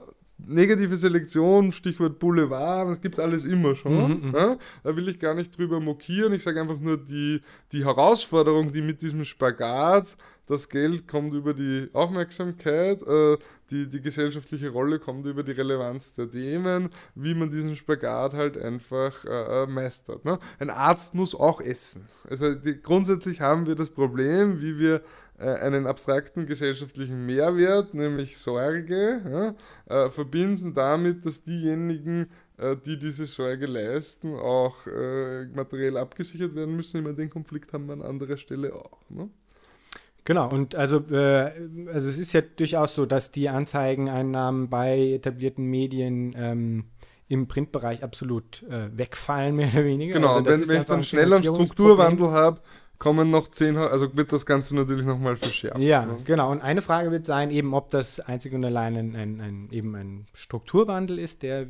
negative Selektion, Stichwort Boulevard, das gibt es alles immer schon. Mhm, mhm, ja? Da will ich gar nicht drüber mokieren. Ich sage einfach nur die, die Herausforderung, die mit diesem Spagat das Geld kommt über die Aufmerksamkeit, äh, die, die gesellschaftliche Rolle kommt über die Relevanz der Themen, wie man diesen Spagat halt einfach äh, äh, meistert. Ne? Ein Arzt muss auch essen. Also die, grundsätzlich haben wir das Problem, wie wir äh, einen abstrakten gesellschaftlichen Mehrwert, nämlich Sorge, ja, äh, verbinden damit, dass diejenigen, die diese Sorge leisten, auch materiell abgesichert werden müssen. Meine, den Konflikt haben wir an anderer Stelle auch. Ne?
Genau, und also, äh, also es ist ja durchaus so, dass die Anzeigeneinnahmen bei etablierten Medien ähm, im Printbereich absolut äh, wegfallen, mehr oder weniger.
Genau,
also
wenn, wenn ich dann schnell einen Strukturwandel habe, kommen noch zehn, also wird das Ganze natürlich nochmal verschärft.
Ja, ne? genau. Und eine Frage wird sein, eben ob das einzig und allein ein, ein, ein eben ein Strukturwandel ist, der, äh,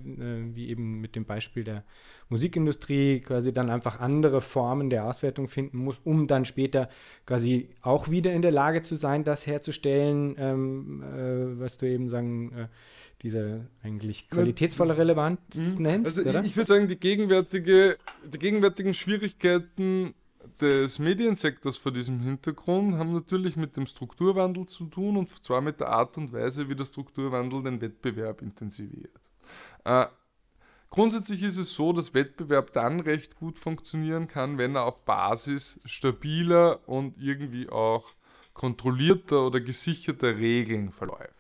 wie eben mit dem Beispiel der Musikindustrie quasi dann einfach andere Formen der Auswertung finden muss, um dann später quasi auch wieder in der Lage zu sein, das herzustellen, ähm, äh, was du eben sagen, äh, diese eigentlich qualitätsvolle Relevanz mhm. nennst.
Also oder? ich, ich würde sagen, die, gegenwärtige, die gegenwärtigen Schwierigkeiten des Mediensektors vor diesem Hintergrund haben natürlich mit dem Strukturwandel zu tun und zwar mit der Art und Weise, wie der Strukturwandel den Wettbewerb intensiviert. Äh, grundsätzlich ist es so, dass Wettbewerb dann recht gut funktionieren kann, wenn er auf Basis stabiler und irgendwie auch kontrollierter oder gesicherter Regeln verläuft.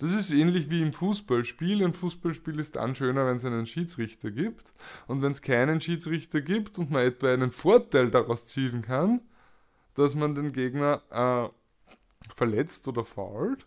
Das ist ähnlich wie im Fußballspiel. Ein Fußballspiel ist dann schöner, wenn es einen Schiedsrichter gibt. Und wenn es keinen Schiedsrichter gibt und man etwa einen Vorteil daraus ziehen kann, dass man den Gegner äh, verletzt oder fault,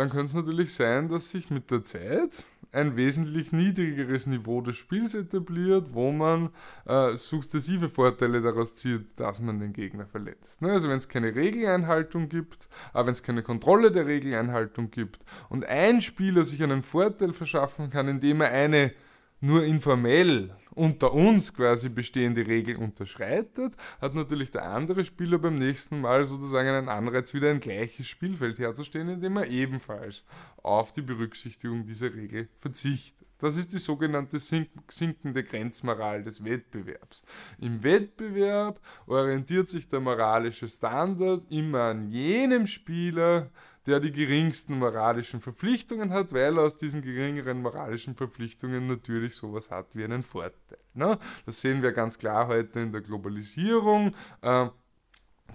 dann könnte es natürlich sein, dass sich mit der Zeit ein wesentlich niedrigeres Niveau des Spiels etabliert, wo man äh, sukzessive Vorteile daraus zieht, dass man den Gegner verletzt. Ne? Also wenn es keine Regeleinhaltung gibt, aber wenn es keine Kontrolle der Regeleinhaltung gibt und ein Spieler sich einen Vorteil verschaffen kann, indem er eine nur informell unter uns quasi bestehende Regel unterschreitet, hat natürlich der andere Spieler beim nächsten Mal sozusagen einen Anreiz, wieder ein gleiches Spielfeld herzustellen, indem er ebenfalls auf die Berücksichtigung dieser Regel verzichtet. Das ist die sogenannte sinkende Grenzmoral des Wettbewerbs. Im Wettbewerb orientiert sich der moralische Standard immer an jenem Spieler, der die geringsten moralischen Verpflichtungen hat, weil er aus diesen geringeren moralischen Verpflichtungen natürlich sowas hat wie einen Vorteil. Ne? Das sehen wir ganz klar heute in der Globalisierung. Äh,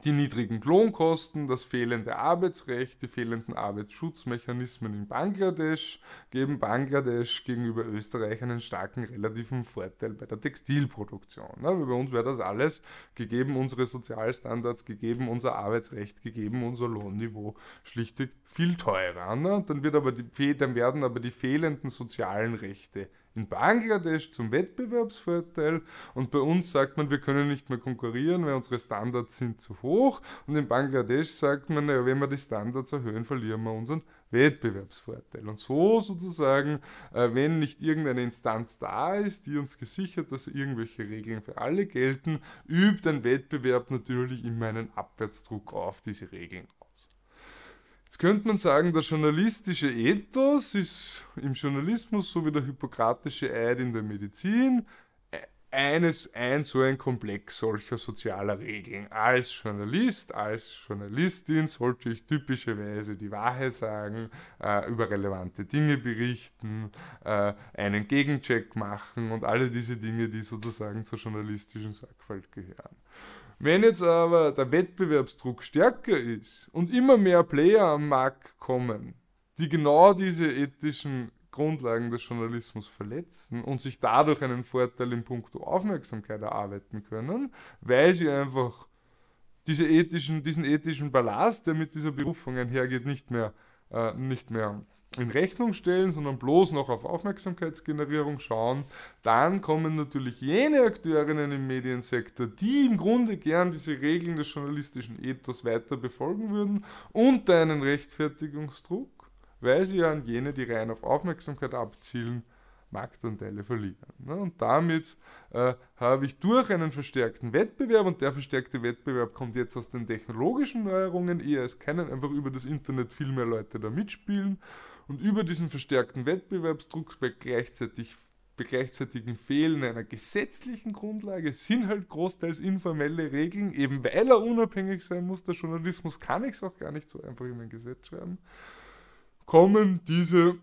die niedrigen Lohnkosten, das fehlende Arbeitsrecht, die fehlenden Arbeitsschutzmechanismen in Bangladesch geben Bangladesch gegenüber Österreich einen starken relativen Vorteil bei der Textilproduktion. Ne? Bei uns wäre das alles, gegeben unsere Sozialstandards, gegeben unser Arbeitsrecht, gegeben unser Lohnniveau, schlichtweg viel teurer. Ne? Dann, wird aber die, dann werden aber die fehlenden sozialen Rechte in Bangladesch zum Wettbewerbsvorteil und bei uns sagt man, wir können nicht mehr konkurrieren, weil unsere Standards sind zu hoch und in Bangladesch sagt man, naja, wenn wir die Standards erhöhen, verlieren wir unseren Wettbewerbsvorteil. Und so sozusagen, äh, wenn nicht irgendeine Instanz da ist, die uns gesichert, dass irgendwelche Regeln für alle gelten, übt ein Wettbewerb natürlich immer einen Abwärtsdruck auf diese Regeln Jetzt könnte man sagen, der journalistische Ethos ist im Journalismus so wie der hippokratische Eid in der Medizin e-, eines, ein so ein Komplex solcher sozialer Regeln. Als Journalist, als Journalistin sollte ich typischerweise die Wahrheit sagen, äh, über relevante Dinge berichten, äh, einen Gegencheck machen und alle diese Dinge, die sozusagen zur journalistischen Sorgfalt gehören. Wenn jetzt aber der Wettbewerbsdruck stärker ist und immer mehr Player am Markt kommen, die genau diese ethischen Grundlagen des Journalismus verletzen und sich dadurch einen Vorteil in puncto Aufmerksamkeit erarbeiten können, weil sie einfach diese ethischen, diesen ethischen Ballast, der mit dieser Berufung einhergeht, nicht mehr, äh, nicht mehr in Rechnung stellen, sondern bloß noch auf Aufmerksamkeitsgenerierung schauen, dann kommen natürlich jene Akteurinnen im Mediensektor, die im Grunde gern diese Regeln des journalistischen Ethos weiter befolgen würden, unter einen Rechtfertigungsdruck, weil sie ja an jene, die rein auf Aufmerksamkeit abzielen, Marktanteile verlieren. Ne? Und damit äh, habe ich durch einen verstärkten Wettbewerb, und der verstärkte Wettbewerb kommt jetzt aus den technologischen Neuerungen, eher es können einfach über das Internet viel mehr Leute da mitspielen und über diesen verstärkten Wettbewerbsdruck bei gleichzeitig bei gleichzeitigem Fehlen einer gesetzlichen Grundlage sind halt großteils informelle Regeln, eben weil er unabhängig sein muss. Der Journalismus kann ich es auch gar nicht so einfach in ein Gesetz schreiben. Kommen diese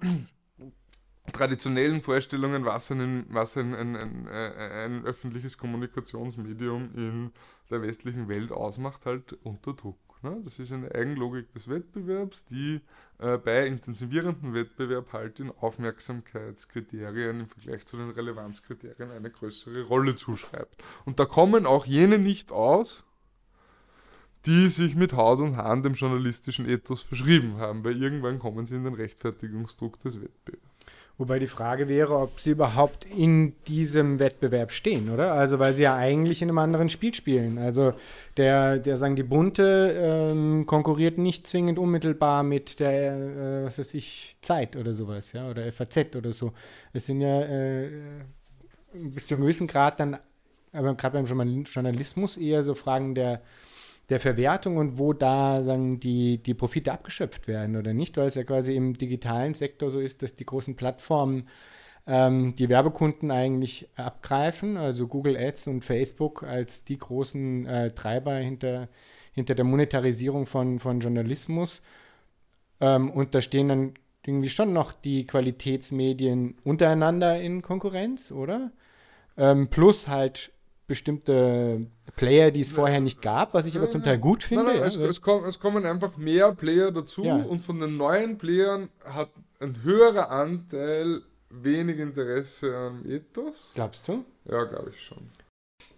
traditionellen Vorstellungen, was, ein, was ein, ein, ein, ein öffentliches Kommunikationsmedium in der westlichen Welt ausmacht, halt unter Druck. Ne? Das ist eine Eigenlogik des Wettbewerbs, die äh, bei intensivierendem Wettbewerb halt in Aufmerksamkeitskriterien im Vergleich zu den Relevanzkriterien eine größere Rolle zuschreibt. Und da kommen auch jene nicht aus, die sich mit Haut und Haaren dem journalistischen Ethos verschrieben haben, weil irgendwann kommen sie in den Rechtfertigungsdruck des Wettbewerbs.
Wobei die Frage wäre, ob sie überhaupt in diesem Wettbewerb stehen, oder? Also weil sie ja eigentlich in einem anderen Spiel spielen. Also der, der sagen die Bunte ähm, konkurriert nicht zwingend unmittelbar mit der, äh, was weiß ich, Zeit oder sowas, ja, oder FAZ oder so. Es sind ja äh, bis zu einem gewissen Grad dann, aber gerade beim Journalismus eher so Fragen der der Verwertung und wo da sagen, die, die Profite abgeschöpft werden oder nicht, weil es ja quasi im digitalen Sektor so ist, dass die großen Plattformen ähm, die Werbekunden eigentlich abgreifen, also Google Ads und Facebook als die großen äh, Treiber hinter, hinter der Monetarisierung von, von Journalismus. Ähm, und da stehen dann irgendwie schon noch die Qualitätsmedien untereinander in Konkurrenz, oder? Ähm, plus halt bestimmte Player, die es vorher nicht gab, was ich aber zum Teil gut finde. Nein,
nein, es, es, kommen, es, kommen einfach mehr Player dazu ja. und von den neuen Playern hat ein höherer Anteil wenig Interesse am Ethos.
Glaubst du?
Ja, glaube ich schon.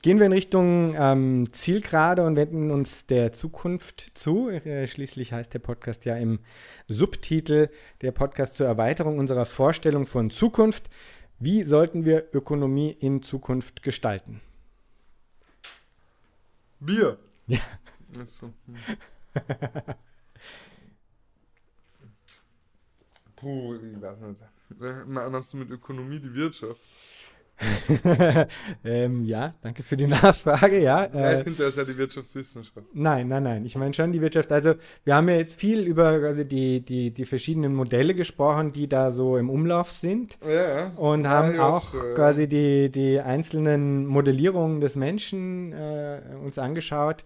Gehen wir in Richtung ähm, Zielgerade und wenden uns der Zukunft zu. Äh, schließlich heißt der Podcast ja im Subtitel der Podcast zur Erweiterung unserer Vorstellung von Zukunft. Wie sollten wir Ökonomie in Zukunft gestalten?
Bier.
Ja. So. Hm.
Puh, ich weiß nicht. Meinst du mit Ökonomie die Wirtschaft?
ähm, ja, danke für die Nachfrage. Ja,
äh, ja ich finde das ja die Wirtschaftswissenschaft.
Nein, nein, nein. Ich meine schon die Wirtschaft. Also, wir haben ja jetzt viel über also die, die, die verschiedenen Modelle gesprochen, die da so im Umlauf sind.
Ja,
Und
ja,
haben auch so, ja. quasi die, die einzelnen Modellierungen des Menschen äh, uns angeschaut.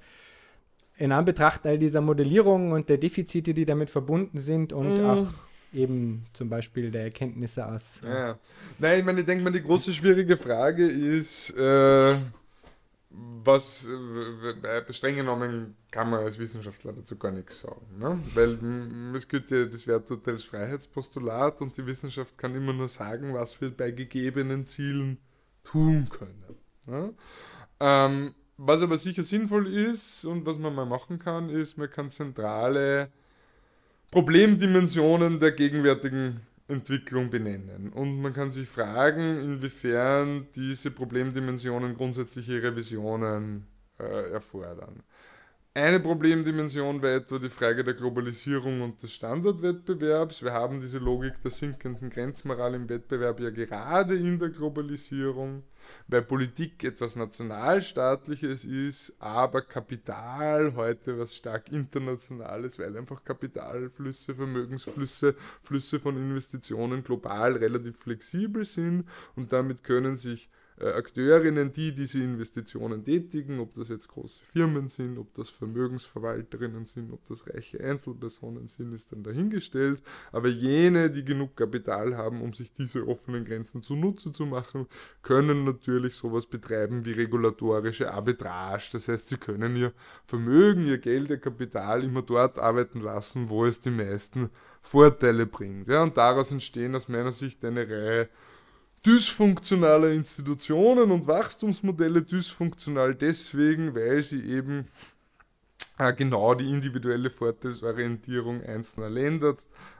in Anbetracht all dieser Modellierungen und der Defizite, die damit verbunden sind und mm. auch eben zum Beispiel der Erkenntnisse aus.
Ja, ja. Nein, ich meine, ich denke mal, die große schwierige Frage ist, äh, was äh, streng genommen kann man als Wissenschaftler dazu gar nichts sagen. Ne? Weil es gibt ja das Werturteil als Freiheitspostulat und die Wissenschaft kann immer nur sagen, was wir bei gegebenen Zielen tun können. Ne? Ähm, was aber sicher sinnvoll ist und was man mal machen kann, ist, man kann zentrale Problemdimensionen der gegenwärtigen Entwicklung benennen. Und man kann sich fragen, inwiefern diese Problemdimensionen grundsätzliche Revisionen äh, erfordern. Eine Problemdimension war etwa die Frage der Globalisierung und des Standardwettbewerbs. Wir haben diese Logik der sinkenden Grenzmoral im Wettbewerb ja gerade in der Globalisierung weil Politik etwas Nationalstaatliches ist, aber Kapital heute was stark Internationales, weil einfach Kapitalflüsse, Vermögensflüsse, Flüsse von Investitionen global relativ flexibel sind und damit können sich äh, Akteurinnen, die diese Investitionen tätigen, ob das jetzt große Firmen sind, ob das Vermögensverwalterinnen sind, ob das reiche Einzelpersonen sind, ist dann dahingestellt. Aber jene, die genug Kapital haben, um sich diese offenen Grenzen zunutze zu machen, können natürlich sowas betreiben wie regulatorische Arbitrage. Das heißt, sie können ihr Vermögen, ihr Geld, ihr Kapital immer dort arbeiten lassen, wo es die meisten Vorteile bringt. Ja, und daraus entstehen aus meiner Sicht eine Reihe dysfunktionale Institutionen und Wachstumsmodelle dysfunktional deswegen, weil sie eben äh, genau die individuelle Vorteilsorientierung einzelner Länder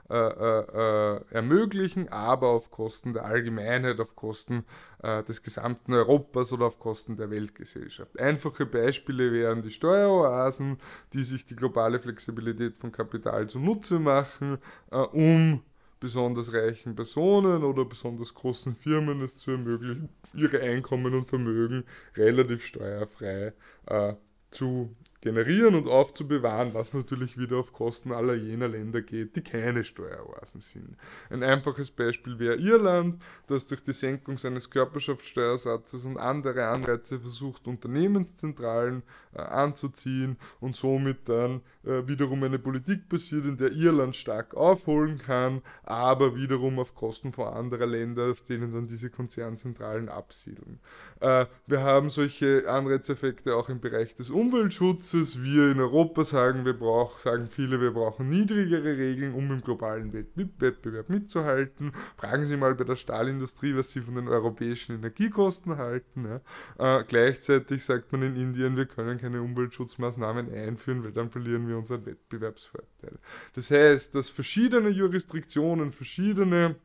äh, äh, äh, ermöglichen, aber auf Kosten der Allgemeinheit, auf Kosten äh, des gesamten Europas oder auf Kosten der Weltgesellschaft. Einfache Beispiele wären die Steueroasen, die sich die globale Flexibilität von Kapital zunutze machen, äh, um besonders reichen Personen oder besonders großen Firmen es zu ermöglichen, ihre Einkommen und Vermögen relativ steuerfrei äh, zu generieren und aufzubewahren, was natürlich wieder auf Kosten aller jener Länder geht, die keine Steueroasen sind. Ein einfaches Beispiel wäre Irland, das durch die Senkung seines Körperschaftssteuersatzes und andere Anreize versucht, Unternehmenszentralen äh, anzuziehen und somit dann wiederum eine Politik passiert, in der Irland stark aufholen kann, aber wiederum auf Kosten von anderen Ländern, auf denen dann diese Konzernzentralen absiedeln. Äh, wir haben solche Anreizeffekte auch im Bereich des Umweltschutzes, Schutzes. Wir in Europa sagen, wir brauchen, sagen viele, wir brauchen niedrigere Regeln, um im globalen Wettbewerb mitzuhalten. Fragen Sie mal bei der Stahlindustrie, was sie von den europäischen Energiekosten halten. Äh, gleichzeitig sagt man in Indien, wir können keine Umweltschutzmaßnahmen einführen, weil dann verlieren wir unseren Wettbewerbsvorteil. Das heißt, dass verschiedene Jurisdiktionen, verschiedene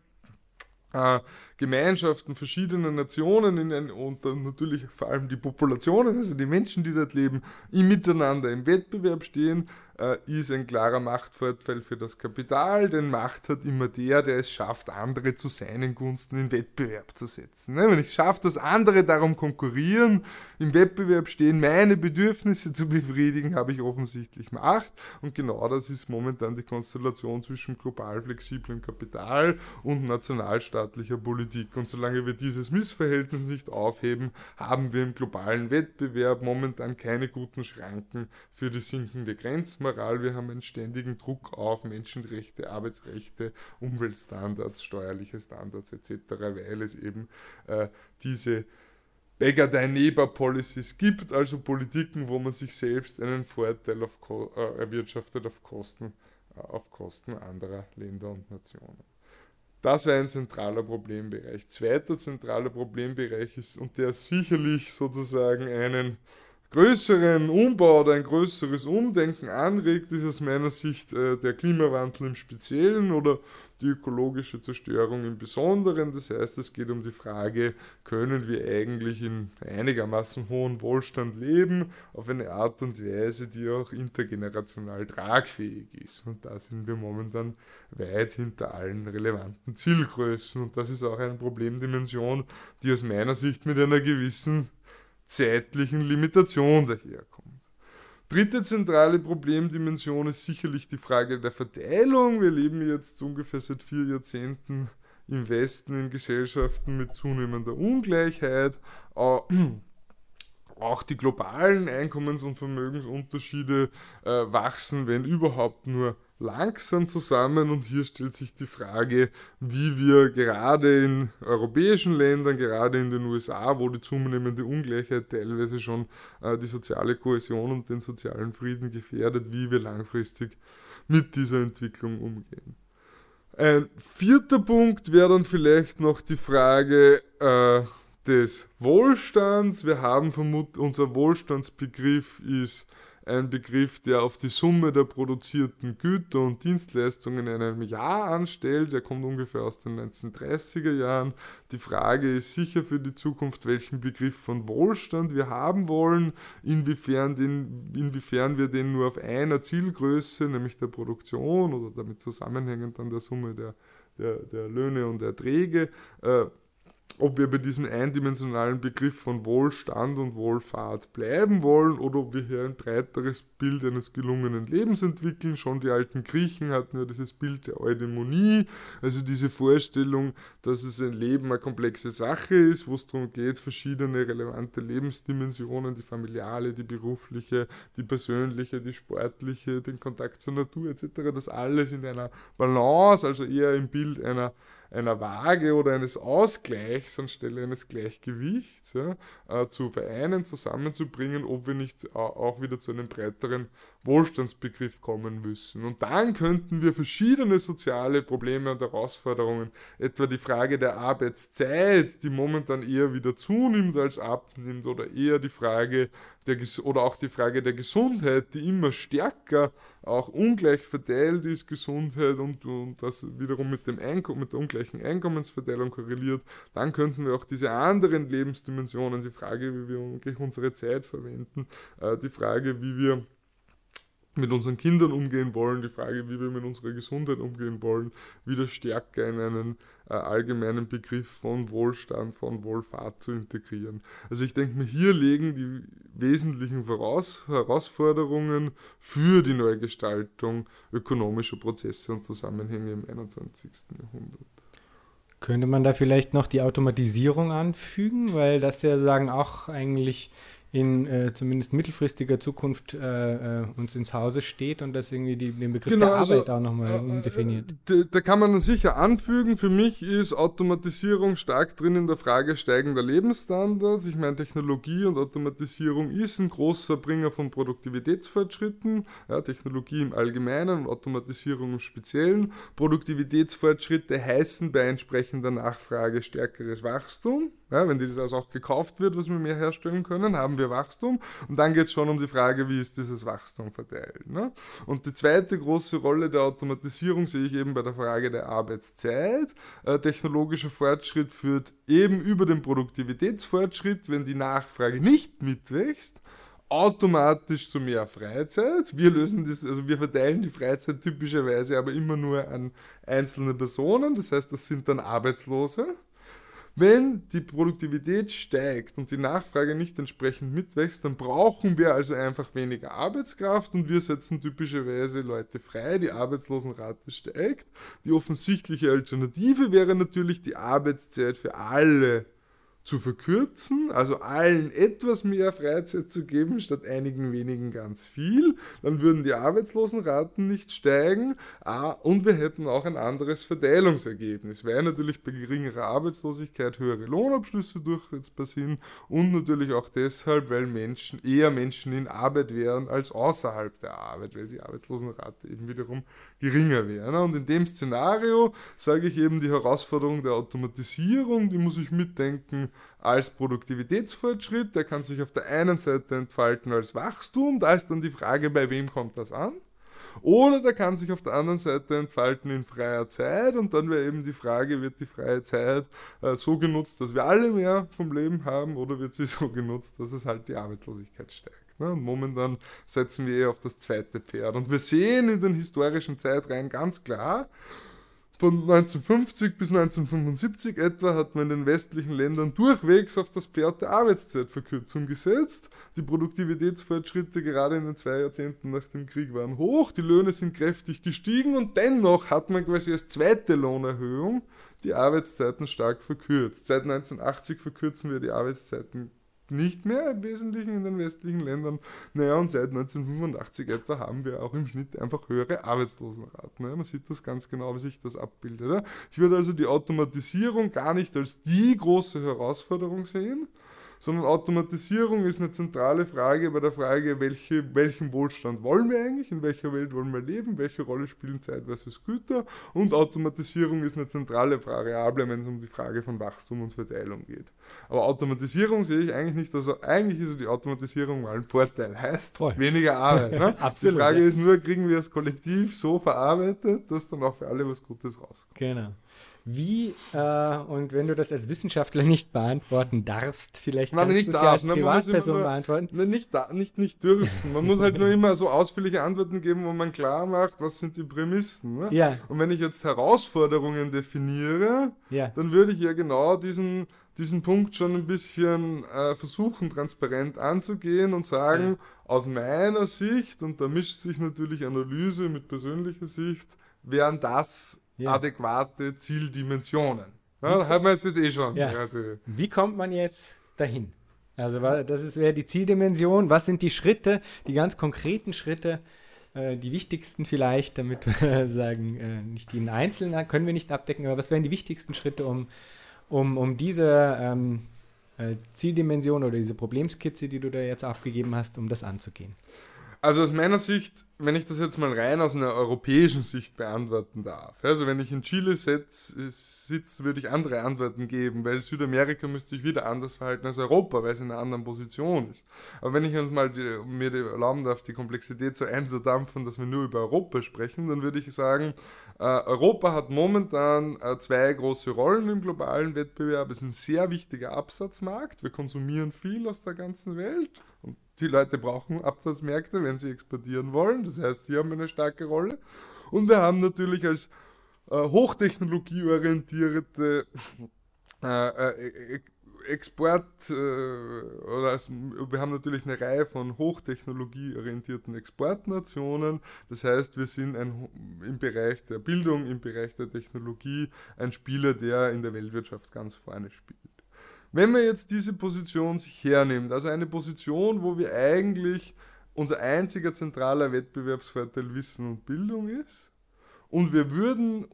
äh, Gemeinschaften verschiedener Nationen in ein, und dann natürlich vor allem die Populationen, also die Menschen, die dort leben, im Miteinander im Wettbewerb stehen, äh, ist ein klarer Machtvorteil für das Kapital, denn Macht hat immer der, der es schafft, andere zu seinen Gunsten in Wettbewerb zu setzen. Ne? Wenn ich schaffe, dass andere darum konkurrieren, im Wettbewerb stehen, meine Bedürfnisse zu befriedigen, habe ich offensichtlich Macht. Und genau das ist momentan die Konstellation zwischen global flexiblem Kapital und nationalstaatlicher Politik. Und solange wir dieses Missverhältnis nicht aufheben, haben wir im globalen Wettbewerb momentan keine guten Schranken für die sinkende Grenzmoral. Wir haben einen ständigen Druck auf Menschenrechte, Arbeitsrechte, Umweltstandards, steuerliche Standards etc., weil es eben äh, diese Beggar dein Neighbor Policies gibt, also Politiken, wo man sich selbst einen Vorteil auf, äh, erwirtschaftet auf Kosten, äh, auf Kosten anderer Länder und Nationen. Das wäre ein zentraler Problembereich. Zweiter zentraler Problembereich ist, und der sicherlich sozusagen einen größeren Umbau oder ein größeres Umdenken anregt, ist aus meiner Sicht äh, der Klimawandel im Speziellen oder die ökologische Zerstörung im Besonderen. Das heißt, es geht um die Frage, können wir eigentlich in einigermaßen hohem Wohlstand leben, auf eine Art und Weise, die auch intergenerational tragfähig ist. Und da sind wir momentan weit hinter allen relevanten Zielgrößen. Und das ist auch eine Problemdimension, die aus meiner Sicht mit einer gewissen zeitlichen Limitation daherkommt. Dritte zentrale Problemdimension ist sicherlich die Frage der Verteilung. Wir leben jetzt ungefähr seit vier Jahrzehnten im Westen in Gesellschaften mit zunehmender Ungleichheit. auch die globalen Einkommens- und Vermögensunterschiede äh, wachsen, wenn überhaupt nur langsam zusammen. Und hier stellt sich die Frage, wie wir gerade in europäischen Ländern, gerade in den USA, wo die zunehmende Ungleichheit teilweise schon äh, die soziale Kohäsion und den sozialen Frieden gefährdet, wie wir langfristig mit dieser Entwicklung umgehen. Ein vierter Punkt wäre dann vielleicht noch die Frage äh, des Wohlstands. Wir haben vermutet, unser Wohlstandsbegriff ist ein Begriff, der auf die Summe der produzierten Güter und Dienstleistungen in einem Jahr anstellt. Der kommt ungefähr aus den 1930er Jahren. Die Frage ist sicher für die Zukunft, welchen Begriff von Wohlstand wir haben wollen, inwiefern, den, inwiefern wir den nur auf einer Zielgröße, nämlich der Produktion oder damit zusammenhängend dann der Summe der, der, der Löhne und Erträge, äh, ob wir bei diesem eindimensionalen Begriff von Wohlstand und Wohlfahrt bleiben wollen oder ob wir hier ein breiteres Bild eines gelungenen Lebens entwickeln. Schon die alten Griechen hatten ja dieses Bild der Eudämonie, also diese Vorstellung, dass es ein Leben eine komplexe Sache ist, wo es darum geht, verschiedene relevante Lebensdimensionen, die familiale, die berufliche, die persönliche, die sportliche, den Kontakt zur Natur etc., das alles in einer Balance, also eher im Bild einer einer Waage oder eines Ausgleichs anstelle eines Gleichgewichts ja, äh, zu vereinen, zusammenzubringen, ob wir nicht auch wieder zu einem breiteren Wohlstandsbegriff kommen müssen. Und dann könnten wir verschiedene soziale Probleme und Herausforderungen, etwa die Frage der Arbeitszeit, die momentan eher wieder zunimmt als abnimmt, oder eher die Frage der, oder auch die Frage der Gesundheit, die immer stärker auch ungleich verteilt ist, Gesundheit und, und das wiederum mit, dem mit der ungleichen Einkommensverteilung korreliert, dann könnten wir auch diese anderen Lebensdimensionen, die Frage, wie wir unsere Zeit verwenden, äh, die Frage, wie wir mit unseren Kindern umgehen wollen, die Frage, wie wir mit unserer Gesundheit umgehen wollen, wieder stärker in einen äh, allgemeinen Begriff von Wohlstand, von Wohlfahrt zu integrieren. Also ich denke mir, hier liegen die wesentlichen Voraus Herausforderungen für die Neugestaltung ökonomischer Prozesse und Zusammenhänge im 21. Jahrhundert.
Könnte man da vielleicht noch die Automatisierung anfügen, weil das ja sagen auch eigentlich in äh, zumindest mittelfristiger Zukunft äh, äh, uns ins Hause steht und das irgendwie die, den Begriff genau, der also, Arbeit also, auch nochmal äh, umdefiniert.
Da, da, kann man sicher anfügen. Für mich ist Automatisierung stark drin in der Frage steigender Lebensstandards. Ich meine, Technologie und Automatisierung ist ein großer Bringer von Produktivitätsfortschritten. Ja, Technologie im Allgemeinen und Automatisierung im Speziellen. Produktivitätsfortschritte heißen bei entsprechender Nachfrage stärkeres Wachstum. Ja, wenn das also auch gekauft wird, was wir mehr herstellen können, haben wir Wachstum. Und dann geht es schon um die Frage, wie ist dieses Wachstum verteilt. Ne? Und die zweite große Rolle der Automatisierung sehe ich eben bei der Frage der Arbeitszeit. Äh, technologischer Fortschritt führt eben über den Produktivitätsfortschritt, wenn die Nachfrage nicht mitwächst, automatisch zu mehr Freizeit. Wir lösen das, also wir verteilen die Freizeit typischerweise aber immer nur an einzelne Personen. Das heißt, das sind dann Arbeitslose. Wenn die Produktivität steigt und die Nachfrage nicht entsprechend mitwächst, dann brauchen wir also einfach weniger Arbeitskraft und wir setzen typischerweise Leute frei. Die Arbeitslosenrate steigt. Die offensichtliche Alternative wäre natürlich die Arbeitszeit für alle zu verkürzen, also allen etwas mehr Freizeit zu geben, statt einigen wenigen ganz viel. Dann würden die Arbeitslosenraten nicht steigen ah, und wir hätten auch ein anderes Verteilungsergebnis. Wäre natürlich bei geringerer Arbeitslosigkeit höhere Lohnabschlüsse durchsetzbar sind und natürlich auch deshalb, weil Menschen eher Menschen in Arbeit wären als außerhalb der Arbeit, weil die Arbeitslosenrate eben wiederum geringer wäre. Und in dem Szenario sage ich eben die Herausforderung der Automatisierung, die muss ich mitdenken als Produktivitätsfortschritt. Der kann sich auf der einen Seite entfalten als Wachstum. Da ist dann die Frage, bei wem kommt das an? Oder der kann sich auf der anderen Seite entfalten in freier Zeit und dann wäre eben die Frage, wird die freie Zeit äh, so genutzt, dass wir alle mehr vom Leben haben oder wird sie so genutzt, dass es halt die Arbeitslosigkeit steigt. Ne? Momentan setzen wir eher auf das zweite Pferd. Und wir sehen in den historischen Zeitreihen ganz klar, von 1950 bis 1975 etwa hat man in den westlichen Ländern durchwegs auf das Pferd der Arbeitszeitverkürzung gesetzt. Die Produktivitätsfortschritte gerade in den zwei Jahrzehnten nach dem Krieg waren hoch, die Löhne sind kräftig gestiegen und dennoch hat man quasi als zweite Lohnerhöhung die Arbeitszeiten stark verkürzt. Seit 1980 verkürzen wir die Arbeitszeiten nicht mehr im Wesentlichen in den westlichen Ländern. Naja, und seit 1985 etwa haben wir auch im Schnitt einfach höhere Arbeitslosenraten. Man sieht das ganz genau, wie sich das abbildet. Ich würde also die Automatisierung gar nicht als die große Herausforderung sehen, sondern Automatisierung ist eine zentrale Frage bei der Frage, welche, welchen Wohlstand wollen wir eigentlich, in welcher Welt wollen wir leben, welche Rolle spielen Zeit versus Güter und Automatisierung ist eine zentrale Variable, wenn es um die Frage von Wachstum und Verteilung geht. Aber Automatisierung sehe ich eigentlich nicht, also eigentlich ist die Automatisierung mal ein Vorteil, heißt Voll. weniger Arbeit. Ne? Absolut, die Frage ja. ist nur, kriegen wir es kollektiv so verarbeitet, dass dann auch für alle was Gutes rauskommt.
Genau. Wie, äh, und wenn du das als Wissenschaftler nicht beantworten darfst, vielleicht
Nein, kannst du es ja als Privatperson nur, beantworten. Nein, nicht, da, nicht, nicht dürfen. Man muss halt nur immer so ausführliche Antworten geben, wo man klar macht, was sind die Prämissen. Ne? Ja. Und wenn ich jetzt Herausforderungen definiere, ja. dann würde ich ja genau diesen, diesen Punkt schon ein bisschen äh, versuchen, transparent anzugehen und sagen, ja. aus meiner Sicht, und da mischt sich natürlich Analyse mit persönlicher Sicht, wären das ja. adäquate Zieldimensionen. Ja, da haben wir jetzt, eh schon.
Ja. Also. Wie kommt man jetzt dahin? Also das wäre die Zieldimension. Was sind die Schritte, die ganz konkreten Schritte, äh, die wichtigsten vielleicht, damit wir sagen, äh, nicht die Einzelnen können wir nicht abdecken, aber was wären die wichtigsten Schritte, um, um, um diese ähm, äh, Zieldimension oder diese Problemskizze, die du da jetzt abgegeben hast, um das anzugehen?
Also aus meiner Sicht, wenn ich das jetzt mal rein aus einer europäischen Sicht beantworten darf, also wenn ich in Chile sitze, würde ich andere Antworten geben, weil Südamerika müsste sich wieder anders verhalten als Europa, weil es in einer anderen Position ist. Aber wenn ich uns mal die, mir erlauben darf, die Komplexität so einzudampfen, dass wir nur über Europa sprechen, dann würde ich sagen, äh, Europa hat momentan äh, zwei große Rollen im globalen Wettbewerb. Es ist ein sehr wichtiger Absatzmarkt. Wir konsumieren viel aus der ganzen Welt die Leute brauchen Absatzmärkte, wenn sie exportieren wollen. Das heißt, sie haben eine starke Rolle. Und wir haben natürlich als äh, hochtechnologieorientierte äh, äh, Export äh, oder als, wir haben natürlich eine Reihe von hochtechnologieorientierten Exportnationen. Das heißt, wir sind ein, im Bereich der Bildung, im Bereich der Technologie ein Spieler, der in der Weltwirtschaft ganz vorne spielt. Wenn man jetzt diese Position sich hernimmt, also eine Position, wo wir eigentlich unser einziger zentraler Wettbewerbsvorteil Wissen und Bildung ist, und wir würden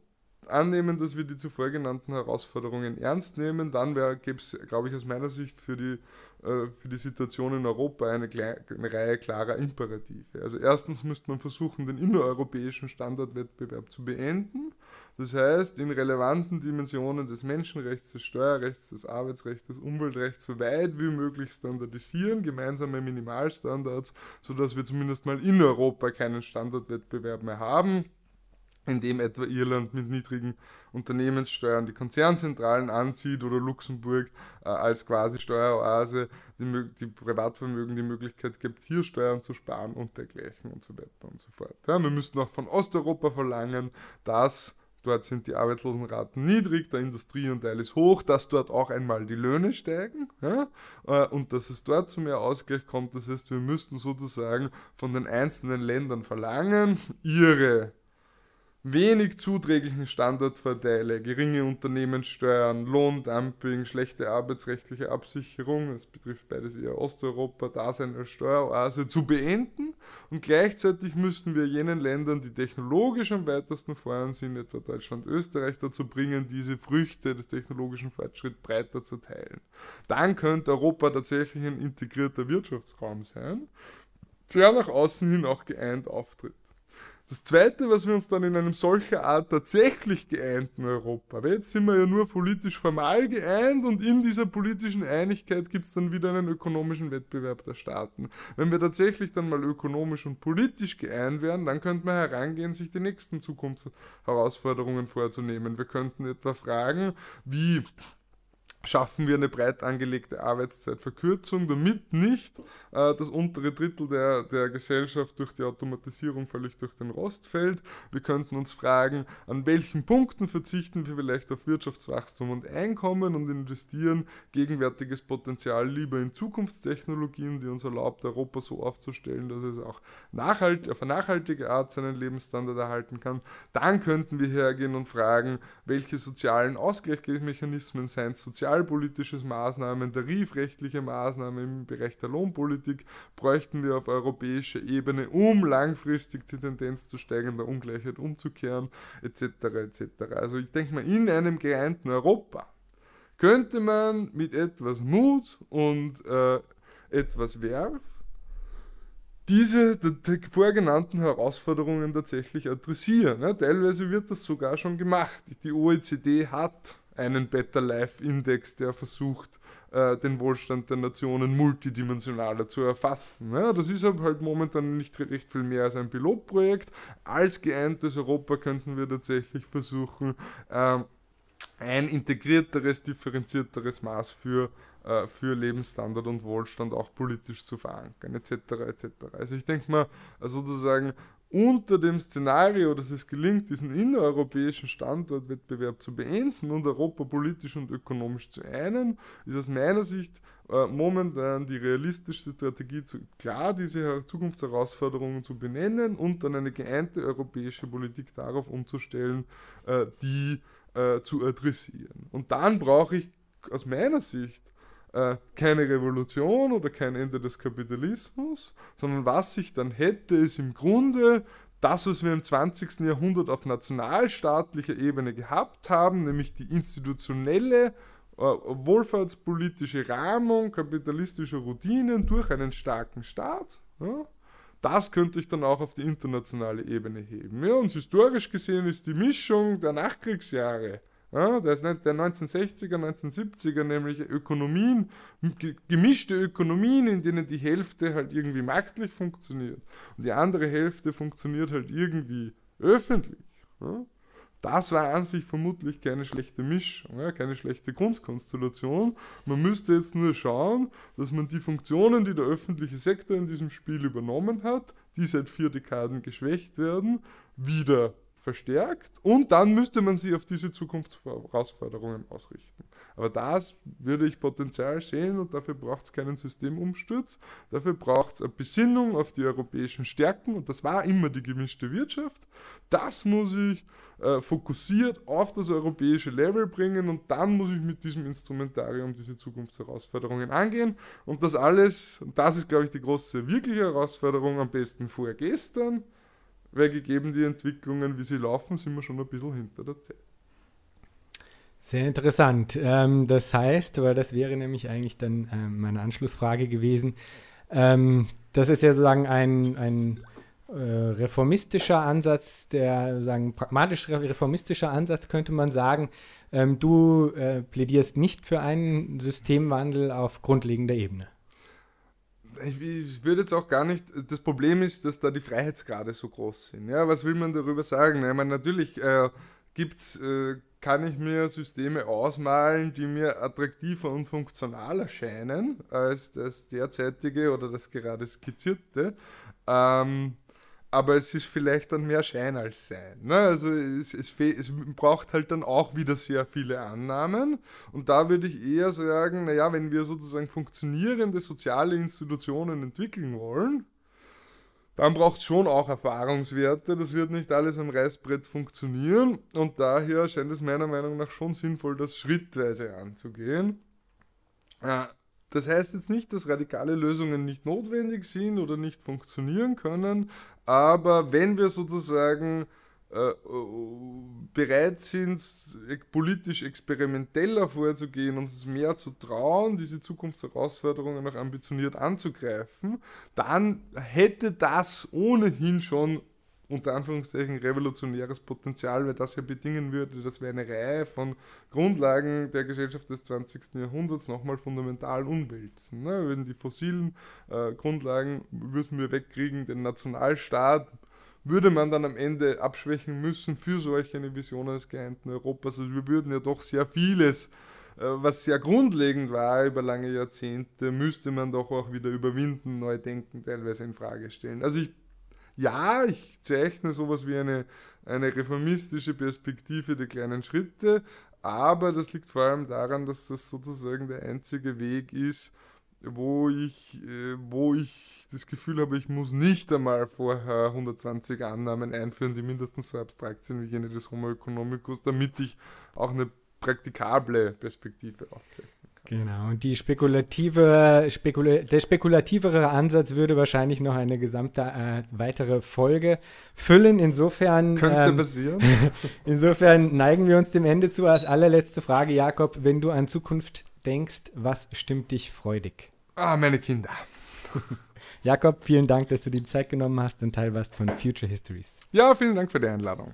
annehmen, dass wir die zuvor genannten Herausforderungen ernst nehmen, dann gäbe es, glaube ich, aus meiner Sicht für die, für die Situation in Europa eine, eine, Reihe klarer Imperative. Also erstens müsste man versuchen, den innereuropäischen Standardwettbewerb zu beenden. Das heißt, in relevanten Dimensionen des Menschenrechts, des Steuerrechts, des Arbeitsrechts, des Umweltrechts so weit wie möglich standardisieren, gemeinsame Minimalstandards, sodass wir zumindest mal in Europa keinen Standardwettbewerb mehr haben indem etwa Irland mit niedrigen Unternehmenssteuern die Konzernzentralen anzieht oder Luxemburg äh, als quasi Steueroase die, die, Privatvermögen die Möglichkeit gibt, hier Steuern zu sparen und dergleichen und so weiter und so fort. Ja, wir müssten auch von Osteuropa verlangen, dass dort sind die Arbeitslosenraten niedrig, der Industrieanteil ist hoch, dass dort auch einmal die Löhne steigen ja, äh, und dass es dort zu mehr Ausgleich kommt. Das heißt, wir müssten sozusagen von den einzelnen Ländern verlangen, ihre wenig zuträglichen Standortvorteile, geringe Unternehmenssteuern, Lohndumping, schlechte arbeitsrechtliche Absicherung, das betrifft beides eher Osteuropa, Dasein als Steueroase, zu beenden. Und gleichzeitig müssten wir jenen Ländern, die technologisch am weitesten voran sind, etwa Deutschland, Österreich, dazu bringen, diese Früchte des technologischen Fortschritts breiter zu teilen. Dann könnte Europa tatsächlich ein integrierter Wirtschaftsraum sein, der nach außen hin auch geeint auftritt. Das Zweite, was wir uns dann in einem solcher Art tatsächlich geeinten Europa, weil jetzt sind wir ja nur politisch formal geeint und in dieser politischen Einigkeit gibt es dann wieder einen ökonomischen Wettbewerb der Staaten. Wenn wir tatsächlich dann mal ökonomisch und politisch geeint wären, dann könnte man herangehen, sich die nächsten Zukunftsherausforderungen vorzunehmen. Wir könnten etwa fragen, wie schaffen wir eine breit angelegte Arbeitszeitverkürzung, damit nicht äh, das untere Drittel der, der Gesellschaft durch die Automatisierung völlig durch den Rost fällt. Wir könnten uns fragen, an welchen Punkten verzichten wir vielleicht auf Wirtschaftswachstum und Einkommen und investieren gegenwärtiges Potenzial lieber in Zukunftstechnologien, die uns erlaubt, Europa so aufzustellen, dass es auch nachhalt, auf eine nachhaltige Art seinen Lebensstandard erhalten kann. Dann könnten wir hergehen und fragen, welche sozialen Ausgleichsmechanismen, seien sozial sozialpolitische Maßnahmen, tarifrechtliche Maßnahmen im Bereich der Lohnpolitik bräuchten wir auf europäischer Ebene, um langfristig die Tendenz zu steigender Ungleichheit umzukehren, etc. etc. Also ich denke mal, in einem geeinten Europa könnte man mit etwas Mut und äh, etwas Werf diese die vorgenannten Herausforderungen tatsächlich adressieren. Ja, teilweise wird das sogar schon gemacht. Die OECD hat einen Better Life Index, der versucht, äh, den Wohlstand der Nationen multidimensionaler zu erfassen. Ja, das ist aber halt momentan nicht recht viel mehr als ein Pilotprojekt. Als geeintes Europa könnten wir tatsächlich versuchen, äh, ein integrierteres, differenzierteres Maß für äh, für Lebensstandard und Wohlstand auch politisch zu verankern, etc. etc. Also ich denke mal, sozusagen unter dem Szenario, dass es gelingt, diesen innereuropäischen Standortwettbewerb zu beenden und Europa politisch und ökonomisch zu einen, ist aus meiner Sicht äh, momentan die realistischste Strategie, zu, klar diese Zukunftsherausforderungen zu benennen und dann eine geeinte europäische Politik darauf umzustellen, äh, die äh, zu adressieren. Und dann brauche ich aus meiner Sicht äh, keine Revolution oder kein Ende des Kapitalismus, sondern was ich dann hätte, ist im Grunde das, was wir im 20. Jahrhundert auf nationalstaatlicher Ebene gehabt haben, nämlich die institutionelle äh, wohlfahrtspolitische Rahmung kapitalistischer Routinen durch einen starken Staat. Ja, das könnte ich dann auch auf die internationale Ebene heben. Ja, und historisch gesehen ist die Mischung der Nachkriegsjahre ja, der, ist nicht der 1960er, 1970er, nämlich Ökonomien, gemischte Ökonomien, in denen die Hälfte halt irgendwie marktlich funktioniert und die andere Hälfte funktioniert halt irgendwie öffentlich. Ja. Das war an sich vermutlich keine schlechte Mischung, keine schlechte Grundkonstellation. Man müsste jetzt nur schauen, dass man die Funktionen, die der öffentliche Sektor in diesem Spiel übernommen hat, die seit vier Dekaden geschwächt werden, wieder verstärkt und dann müsste man sich auf diese Zukunftsherausforderungen ausrichten. Aber das würde ich Potenzial sehen und dafür braucht es keinen Systemumsturz. Dafür braucht es eine Besinnung auf die europäischen Stärken und das war immer die gemischte Wirtschaft. Das muss ich äh, fokussiert auf das europäische Level bringen und dann muss ich mit diesem Instrumentarium diese Zukunftsherausforderungen angehen und das alles, und das ist glaube ich die große wirkliche Herausforderung, am besten vorgestern weil gegeben die Entwicklungen, wie sie laufen, sind wir schon ein bisschen hinter der Zeit.
Sehr interessant. Ähm, das heißt, weil das wäre nämlich eigentlich dann ähm, meine Anschlussfrage gewesen, ähm, das ist ja sozusagen ein, ein äh, reformistischer Ansatz, der sagen pragmatisch reformistischer Ansatz könnte man sagen. Ähm, du äh, plädierst nicht für einen Systemwandel auf grundlegender Ebene
ich, ich würde jetzt auch gar nicht, das Problem ist, dass da die Freiheitsgrade so groß sind. Ja, was will man darüber sagen? Ich meine, natürlich äh, gibt's, äh, kann ich mir Systeme ausmalen, die mir attraktiver und funktionaler scheinen als das derzeitige oder das gerade skizzierte. Ähm, aber es ist vielleicht dann mehr Schein als Sein. Ne? Also es, es, es, braucht halt dann auch wieder sehr viele Annahmen. Und da würde ich eher sagen, naja, wenn wir sozusagen funktionierende soziale Institutionen entwickeln wollen, dann braucht es schon auch Erfahrungswerte. Das wird nicht alles am Reißbrett funktionieren. Und daher scheint es meiner Meinung nach schon sinnvoll, das schrittweise anzugehen. Ja, das heißt jetzt nicht, dass radikale Lösungen nicht notwendig sind oder nicht funktionieren können, aber wenn wir sozusagen äh, bereit sind, politisch experimenteller vorzugehen, uns mehr zu trauen, diese Zukunftsherausforderungen auch ambitioniert anzugreifen, dann hätte das ohnehin schon unter Anführungszeichen revolutionäres Potenzial, weil das ja bedingen würde, dass wir eine Reihe von Grundlagen der Gesellschaft des 20. Jahrhunderts nochmal fundamental umwälzen. Ne? Würden die fossilen äh, Grundlagen würden wir wegkriegen, den Nationalstaat würde man dann am Ende abschwächen müssen für solch eine Vision eines geeinten Europas. Also wir würden ja doch sehr vieles äh, was sehr grundlegend war über lange Jahrzehnte, müsste man doch auch wieder überwinden, neu denken, teilweise in Frage stellen. Also ich ja, ich zeichne sowas wie eine, eine reformistische Perspektive der kleinen Schritte, aber das liegt vor allem daran, dass das sozusagen der einzige Weg ist, wo ich, äh, wo ich das Gefühl habe, ich muss nicht einmal vorher 120 Annahmen einführen, die mindestens so abstrakt sind wie jene des Homo economicus, damit ich auch eine praktikable Perspektive aufzeichnen.
Genau, und die spekulative, spekula der spekulativere Ansatz würde wahrscheinlich noch eine gesamte äh, weitere Folge füllen. Insofern.
Könnte ähm, passieren.
insofern neigen wir uns dem Ende zu. Als allerletzte Frage, Jakob, wenn du an Zukunft denkst, was stimmt dich freudig?
Ah, meine Kinder.
Jakob, vielen Dank, dass du die Zeit genommen hast und Teil warst von Future Histories.
Ja, vielen Dank für die Einladung.